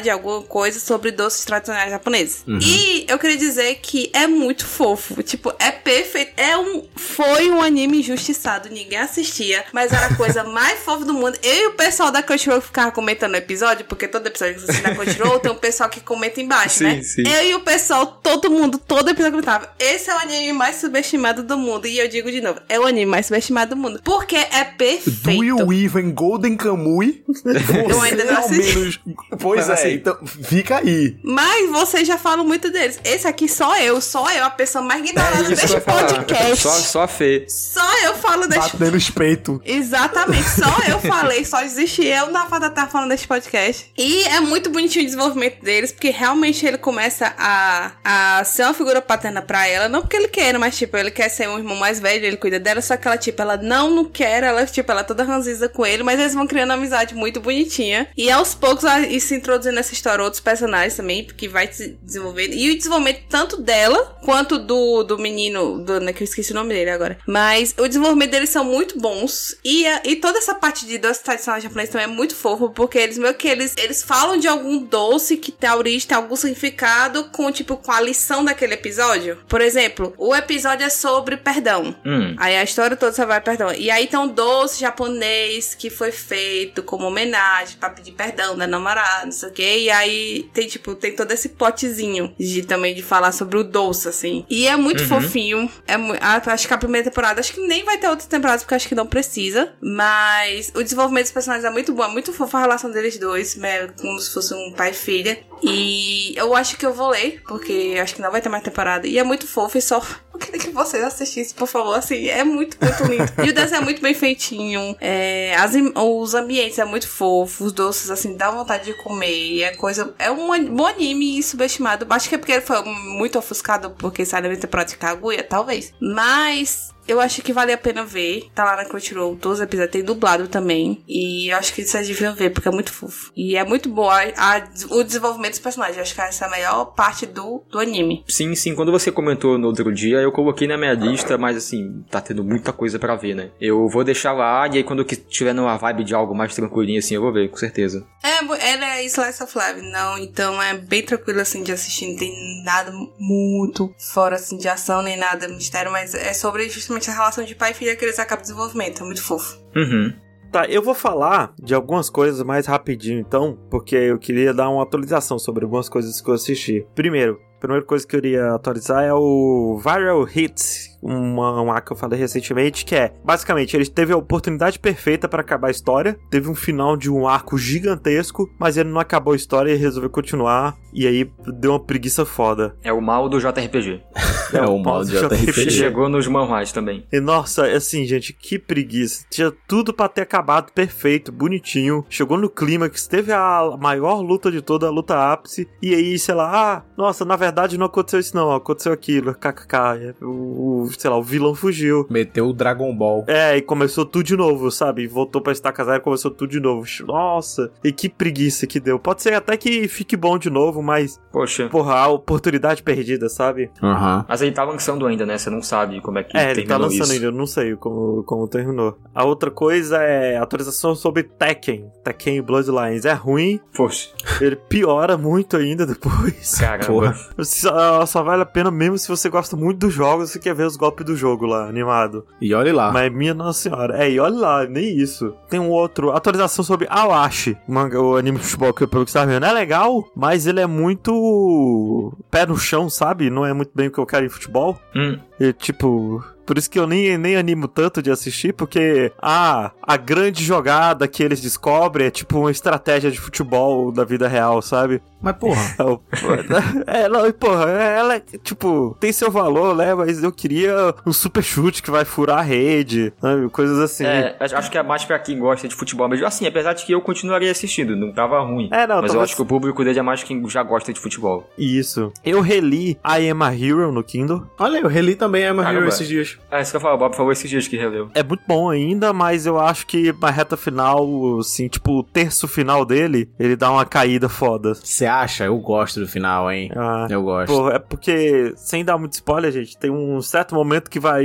novidade, alguma coisa sobre doces tradicionais japoneses. E eu queria dizer que é muito fofo. Tipo, é perfeito. É um. Foi um anime injustiçado. Ninguém assistia. Mas era a coisa (laughs) mais fofa do mundo. Eu e o pessoal da Crunchyroll ficava comentando o episódio, porque todo episódio que você assiste da Crunchyroll tem um pessoal que comenta embaixo, Sim, né? sim. Eu e o pessoal, todo mundo, todo episódio comentava. Esse é o anime mais subestimado do mundo. E eu digo de novo, é o anime mais subestimado do mundo. Porque é perfeito. Do you even Golden Kamui? (laughs) Eu ainda não assisti. menos. Pois é, Então fica aí. Mas vocês já falam muito deles. Esse aqui só eu, só eu, a pessoa mais ignorada É que eu deste podcast. Só, só a Fê. Só eu falo deste Batendo os peitos. Exatamente, só eu falei, só existe eu na Fada tá falando desse podcast. E é muito bonitinho o desenvolvimento deles, porque realmente ele começa a, a ser uma figura paterna pra ela, não porque ele quer, mas tipo, ele quer ser um irmão mais velho, ele cuida dela, só que ela, tipo, ela não, não quer, ela, tipo, ela é toda ranziza com ele, mas eles vão criando uma amizade muito bonitinha. E aos poucos, e se introduzindo nessa história outros personagens também, porque vai se desenvolvendo. E o desenvolvimento tanto dela, quanto do, do menino, do, né, que eu esqueci o nome dele agora. Mas o desenvolvimento deles são muito bons. E, a- e toda essa parte de doce tradicional japonês também é muito fofo, porque eles meio que eles, eles falam de algum doce que tem a origem, tem algum significado com, tipo, com a lição daquele episódio. Por exemplo, o episódio é sobre perdão. Hum. Aí a história toda só vai perdão. E aí tem um doce japonês que foi feito como homenagem pra pedir perdão da namorada, não sei o quê. E aí tem, tipo, tem todo esse potezinho de também de falar sobre o doce, assim. E é muito fofinho. É ah, acho que a primeira temporada, acho que nem vai ter outras temporadas, porque acho que não precisa. Mas o desenvolvimento dos personagens é muito bom, é muito fofo a relação deles dois, né, como se fosse um pai e filha. E eu acho que eu vou ler, porque acho que não vai ter mais temporada. E é muito fofo e só. Eu queria que vocês assistissem, por favor. Assim, é muito, muito lindo. (laughs) E o desenho é muito bem feitinho. É, as os ambientes é muito fofo. Os doces, assim, dá vontade de comer. É coisa. É um bom anime subestimado. Acho que é porque ele foi muito ofuscado porque sai da temporada de Kaguya, talvez. Mas. Eu acho que vale a pena ver. Tá lá na Crunchyroll, todos os episódios tem dublado também. E eu acho que vocês deviam ver, porque é muito fofo. E é muito boa a- a- o desenvolvimento dos personagens. Eu acho que essa é a melhor parte do, do anime. Sim, sim. Quando você comentou no outro dia, eu coloquei na minha lista, mas assim, tá tendo muita coisa pra ver, né? Eu vou deixar lá, e aí quando eu tiver numa vibe de algo mais tranquilinho assim, eu vou ver, com certeza. É, ela é Slice of Life, não, então é bem tranquilo assim de assistir, não tem nada muito fora assim de ação nem nada mistério, mas é sobre justamente a relação de pai e filha que eles acabam desenvolvimento, é muito fofo. Uhum. Tá, eu vou falar de algumas coisas mais rapidinho então, porque eu queria dar uma atualização sobre algumas coisas que eu assisti. Primeiro, primeira coisa que eu queria atualizar é o Viral Hits, uma, uma que eu falei recentemente, que é, basicamente, ele teve a oportunidade perfeita pra acabar a história, teve um final de um arco gigantesco, mas ele não acabou a história e resolveu continuar, e aí deu uma preguiça foda. É o mal do JRPG. (laughs) É o mal de JRPG. Chegou nos manhwas também. E nossa, assim, gente, que preguiça. Tinha tudo pra ter acabado perfeito, bonitinho. Chegou no clímax, teve a maior luta de toda, a luta ápice. E aí, sei lá, ah, nossa, na verdade não aconteceu isso não, aconteceu aquilo, kkk. O, o- sei lá, o vilão fugiu. Meteu o Dragon Ball. É, e começou tudo de novo, sabe? Voltou pra estaca zero e começou tudo de novo. Nossa, e que preguiça que deu. Pode ser até que fique bom de novo, mas, Poxa. porra, a oportunidade perdida, sabe? Aham. Mas ele tá lançando ainda, né? Você não sabe como é que É, ele tá lançando isso. ainda, eu não sei como, como terminou. A outra coisa é atualização sobre Tekken. Tekken Bloodlines. É ruim, Poxa. ele piora muito ainda depois. Caramba. Porra. Só, só vale a pena mesmo se você gosta muito do jogo, você quer ver os golpes do jogo lá, animado. E olhe lá. Mas minha nossa senhora. É, e olha lá, nem isso. Tem um outro, atualização sobre Awashi, o manga, o anime de futebol que eu pelo que você tá vendo. É legal, mas ele é muito pé no chão, sabe? Não é muito bem o que eu quero em futebol. Hum. E, tipo, Por isso que eu nem, nem animo tanto de assistir, porque ah, a grande jogada que eles descobrem é tipo uma estratégia de futebol da vida real, sabe? Mas, porra. (laughs) É, não, e porra, ela é, tipo, tem seu valor, né? Mas eu queria um super chute que vai furar a rede, sabe? Coisas assim. É, acho que é mais pra quem gosta de futebol mesmo. Assim, apesar de que eu continuaria assistindo, não tava ruim. É, não, Mas eu acho que o público dele é mais quem já gosta de futebol. Isso. Eu reli I Am a Hero no Kindle. Olha, eu reli também a Caramba. Hero esses dias. Ah, isso que eu falo, Bob, por favor, esses dias que releu. É muito bom ainda, mas eu acho que na reta final, assim, tipo, o terço final dele, ele dá uma caída foda. Você acha? Eu gosto do final, hein? Ah, Eu gosto. Pô, é porque, sem dar muito spoiler, gente, tem um certo momento que vai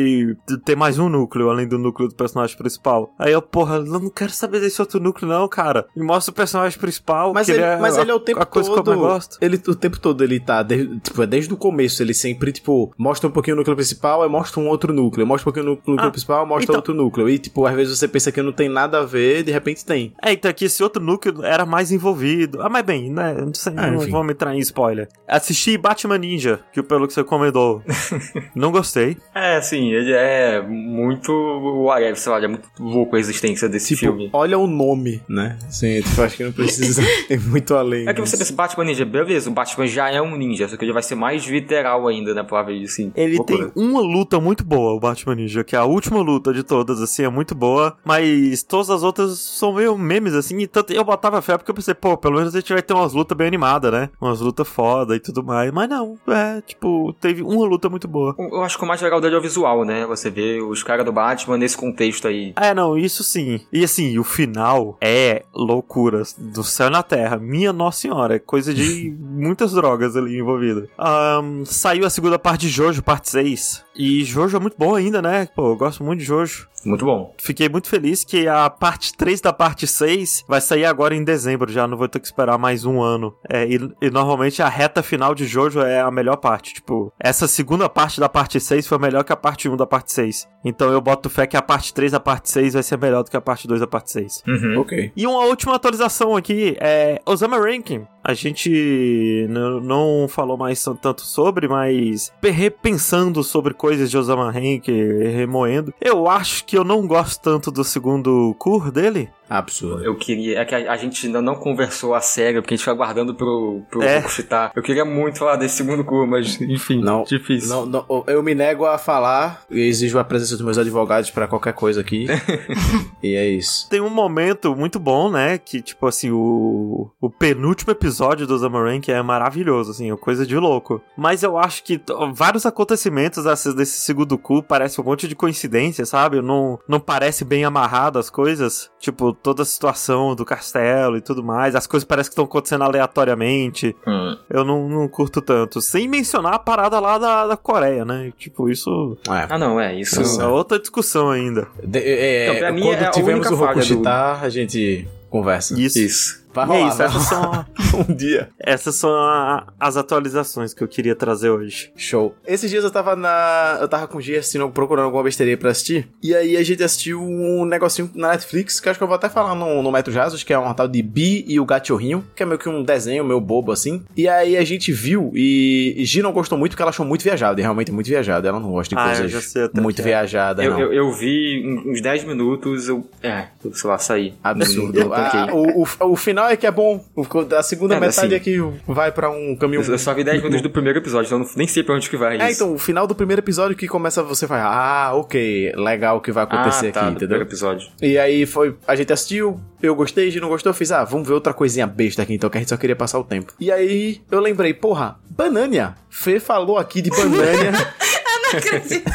ter mais um núcleo, além do núcleo do personagem principal. Aí eu, porra, eu não quero saber desse outro núcleo, não, cara. Me mostra o personagem principal. Mas que ele, é mas a, ele é o tempo a coisa todo. que eu mais gosto. Ele, o tempo todo ele tá. de- tipo, é desde o começo. Ele sempre, tipo, mostra um pouquinho o núcleo principal, aí mostra um outro núcleo. Mostra um pouquinho o núcleo Ah, principal, mostra então- outro núcleo. E, tipo, às vezes você pensa que não tem nada a ver, de repente tem. É, então aqui esse outro núcleo era mais envolvido. Ah, mas bem, né? Não sei, Ah, não enfim. vamos entrar em spoiler. Assisti Batman Ninja, que pelo que você comentou. (laughs) não gostei. É, assim, ele é muito whatever, sei lá, ele é muito louco a existência desse Tipo, filme. olha o nome, né? Sim, tipo, acho que não precisa (laughs) ir muito além. É que você pensa, Batman Ninja, beleza, o Batman já é um ninja, só que ele vai ser mais literal ainda na palavra assim. Ele loucura. tem uma luta muito boa, o Batman Ninja, que é a última luta de todas, assim, é muito boa, mas todas as outras são meio memes, assim, e tanto eu botava fé porque eu pensei, pô, pelo menos a gente vai ter umas lutas bem animadas, né? Umas lutas foda e tudo mais, mas não, é, tipo, teve uma luta muito boa. Eu acho que o mais legal dele é o visual, né? Você vê os caras do Batman nesse contexto aí. É, não, isso sim. E assim, o final é loucura do céu e na terra. Minha nossa senhora, é coisa de (laughs) muitas drogas ali envolvidas. Ahn, saiu a segunda parte de Jojo, parte 6. E Jojo é muito bom ainda, né? Pô, eu gosto muito de Jojo. Muito bom. Fiquei muito feliz que a parte 3 da parte 6 vai sair agora em dezembro já, não vou ter que esperar mais um ano. É, e, e normalmente a reta final de Jojo é a melhor parte. Tipo, essa segunda parte da parte 6 foi melhor que a parte 1 da parte 6. Então eu boto fé que a parte 3 da parte 6 vai ser melhor do que a parte 2 da parte 6. Ok. E uma última atualização aqui é Osama Ranking. A gente não falou mais tanto sobre, mas repensando sobre coisas de Osama Ranking, remoendo. Eu acho que eu não gosto tanto do segundo cur dele. Absurdo. Eu queria. É que a, a gente ainda não conversou a sério, porque a gente fica aguardando pro, pro É. Citar. Eu queria muito falar desse segundo cu, mas enfim. Não, difícil. Não, não, eu me nego a falar e exijo a presença dos meus advogados pra qualquer coisa aqui. (laughs) e é isso. Tem um momento muito bom, né? Que, tipo assim, o, o penúltimo episódio do Zamarank é maravilhoso, assim, é coisa de louco. Mas eu acho que vários acontecimentos desse, desse segundo cu parece um monte de coincidência, sabe? Não, não parece bem amarrado as coisas. Tipo, toda a situação do castelo e tudo mais. As coisas parecem que estão acontecendo aleatoriamente. Hum. Eu não, não curto tanto. Sem mencionar a parada lá da, da Coreia, né? Tipo, isso É. Ah, não, é isso. É outra discussão ainda. De- é, Então, pra mim, quando é tivermos única o falha do- Rokushita, a gente conversa. Isso. Isso. Vai E rolar, é isso, vai essas rolar. são, (laughs) um dia. essas são a- as atualizações que eu queria trazer hoje. Show. Esses dias eu tava na. Eu tava com o Gia assistindo, procurando alguma besteirinha pra assistir. E aí a gente assistiu um negocinho na Netflix, que acho que eu vou até falar no, no Metro Jazz, que é um tal de Bi e o Gatorrinho, que é meio que um desenho meio bobo assim. E aí a gente viu e, Gi não gostou muito porque ela achou muito viajado, e realmente é muito viajado. Ela não gosta de Ah, eu coisas já sei até muito é. viajadas, Eu, eu, eu vi uns 10 minutos, eu. É, sei lá, saí. Absurdo. Ah, o, o, o final é que é bom. A segunda É, metade assim, é que vai pra um caminho. Eu, só vi 10 minutos do primeiro episódio, então nem sei pra onde que vai É, isso. então, o final do primeiro episódio que começa você vai, ah, ok, legal o que vai acontecer ah, tá, aqui, entendeu? primeiro episódio. E aí foi, a gente assistiu, eu gostei, a gente não gostou, eu fiz, ah, vamos ver outra coisinha besta aqui então, que a gente só queria passar o tempo. E aí eu lembrei, porra, Banânia. Fê falou aqui de Banânia. (laughs) Não acredito.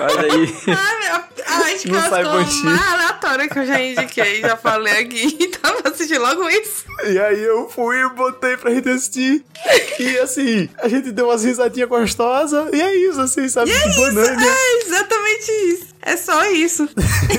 Olha aí. Sai a coisa banchinho. mais aleatória que eu já indiquei, já falei aqui. (laughs) Então eu assisti logo isso. e aí eu fui e botei pra gente assistir. E assim, a gente deu umas risadinhas gostosas. E é isso, assim, sabe? É Banânia. É exatamente isso. É só isso. (laughs)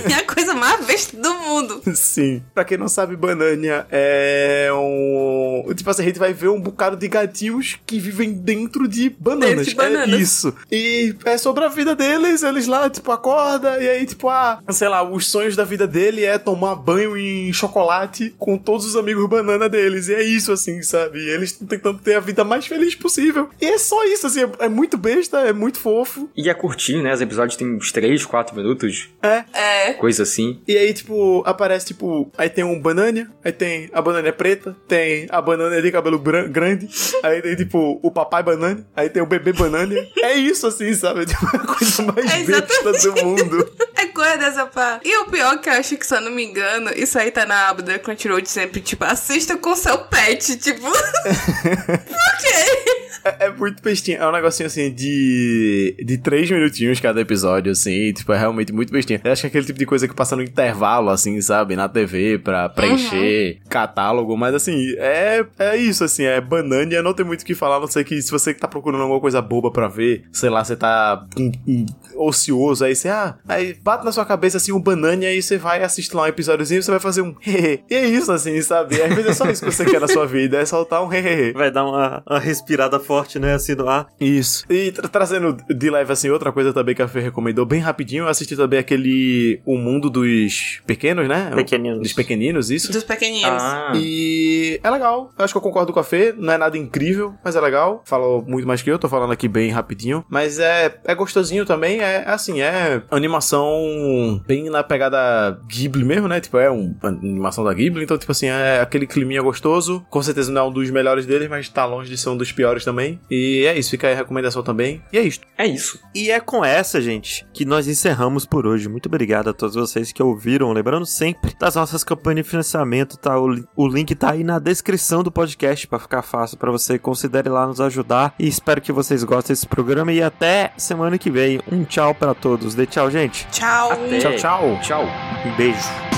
É a coisa mais besta do mundo. Sim. Pra quem não sabe, Banania é um. Tipo assim, a gente vai ver um bocado de gatinhos que vivem dentro de bananas. Dentro de bananas. É isso. E é sobre a vida deles, eles lá, tipo, acorda e aí, tipo, ah, sei lá, os sonhos da vida dele é tomar banho em chocolate com todos os amigos banana deles. E é isso, assim, sabe? E eles estão tentando ter a vida mais feliz possível. E é só isso, assim, é, é muito besta, é muito fofo. E é curtinho, né? Os episódios têm uns 3, 4 minutos, É. É. coisa assim. E aí, tipo, aparece, tipo, aí tem um banana, aí tem a banana preta, tem a banana de cabelo grande, aí tem, tipo, o papai banana, aí tem o bebê banana. É isso, assim, sabe? (laughs) Tipo, a coisa mais É besta do mundo. (laughs) É coisa dessa pá. E o pior que eu acho que, se eu não me engano, isso aí tá na aba da Crunchyroll de sempre, tipo, assista com seu pet, tipo... (laughs) Por quê? É, é muito bestinha. É um negocinho assim de. de três minutinhos cada episódio, assim. Tipo, é realmente muito bestinha. Eu acho que é aquele tipo de coisa que passa no intervalo, assim, sabe? Na TV pra preencher catálogo. Mas assim, é, é isso, assim. É banana. Não tem muito o que falar. a Não sei que se você tá procurando alguma coisa boba pra ver, sei lá, você tá hum, ocioso, aí você, ah, aí bate na sua cabeça assim um banana e aí você vai assistir lá um episódiozinho e você vai fazer um hehe. E é isso, assim, sabe? Às vezes é só isso que você quer na sua vida, é soltar um hehehe. Vai dar uma, uma respirada forte, né? Assim no ar. Isso. E tra- trazendo de leve assim, outra coisa também que a Fê recomendou bem rapidinho, eu assisti também aquele O Mundo dos Pequenos, né? Pequeninos. Dos Pequeninos, isso. Dos pequeninos. Ah, E é legal. Eu acho que eu concordo com a Fê. Não é nada incrível, mas é legal. Falou muito mais que eu, tô falando aqui bem rapidinho. Mas é, é gostosinho também. É assim, é animação bem na pegada Ghibli mesmo, né? Tipo, é uma animação da Ghibli. Então, tipo assim, é aquele climinha gostoso. Com certeza não é um dos melhores deles, mas tá longe de ser um dos piores também. E é isso, fica aí a recomendação também. E é isto. é isso. E é com essa, gente, que nós encerramos por hoje. Muito obrigado a todos vocês que ouviram. Lembrando sempre das nossas campanhas de financiamento, tá? O, o link tá aí na descrição do podcast pra ficar fácil pra você. Considere lá nos ajudar. E espero que vocês gostem desse programa. E até semana que vem. Um tchau pra todos. Dê tchau, gente. Tchau. Até. Tchau, tchau. Tchau. Um beijo.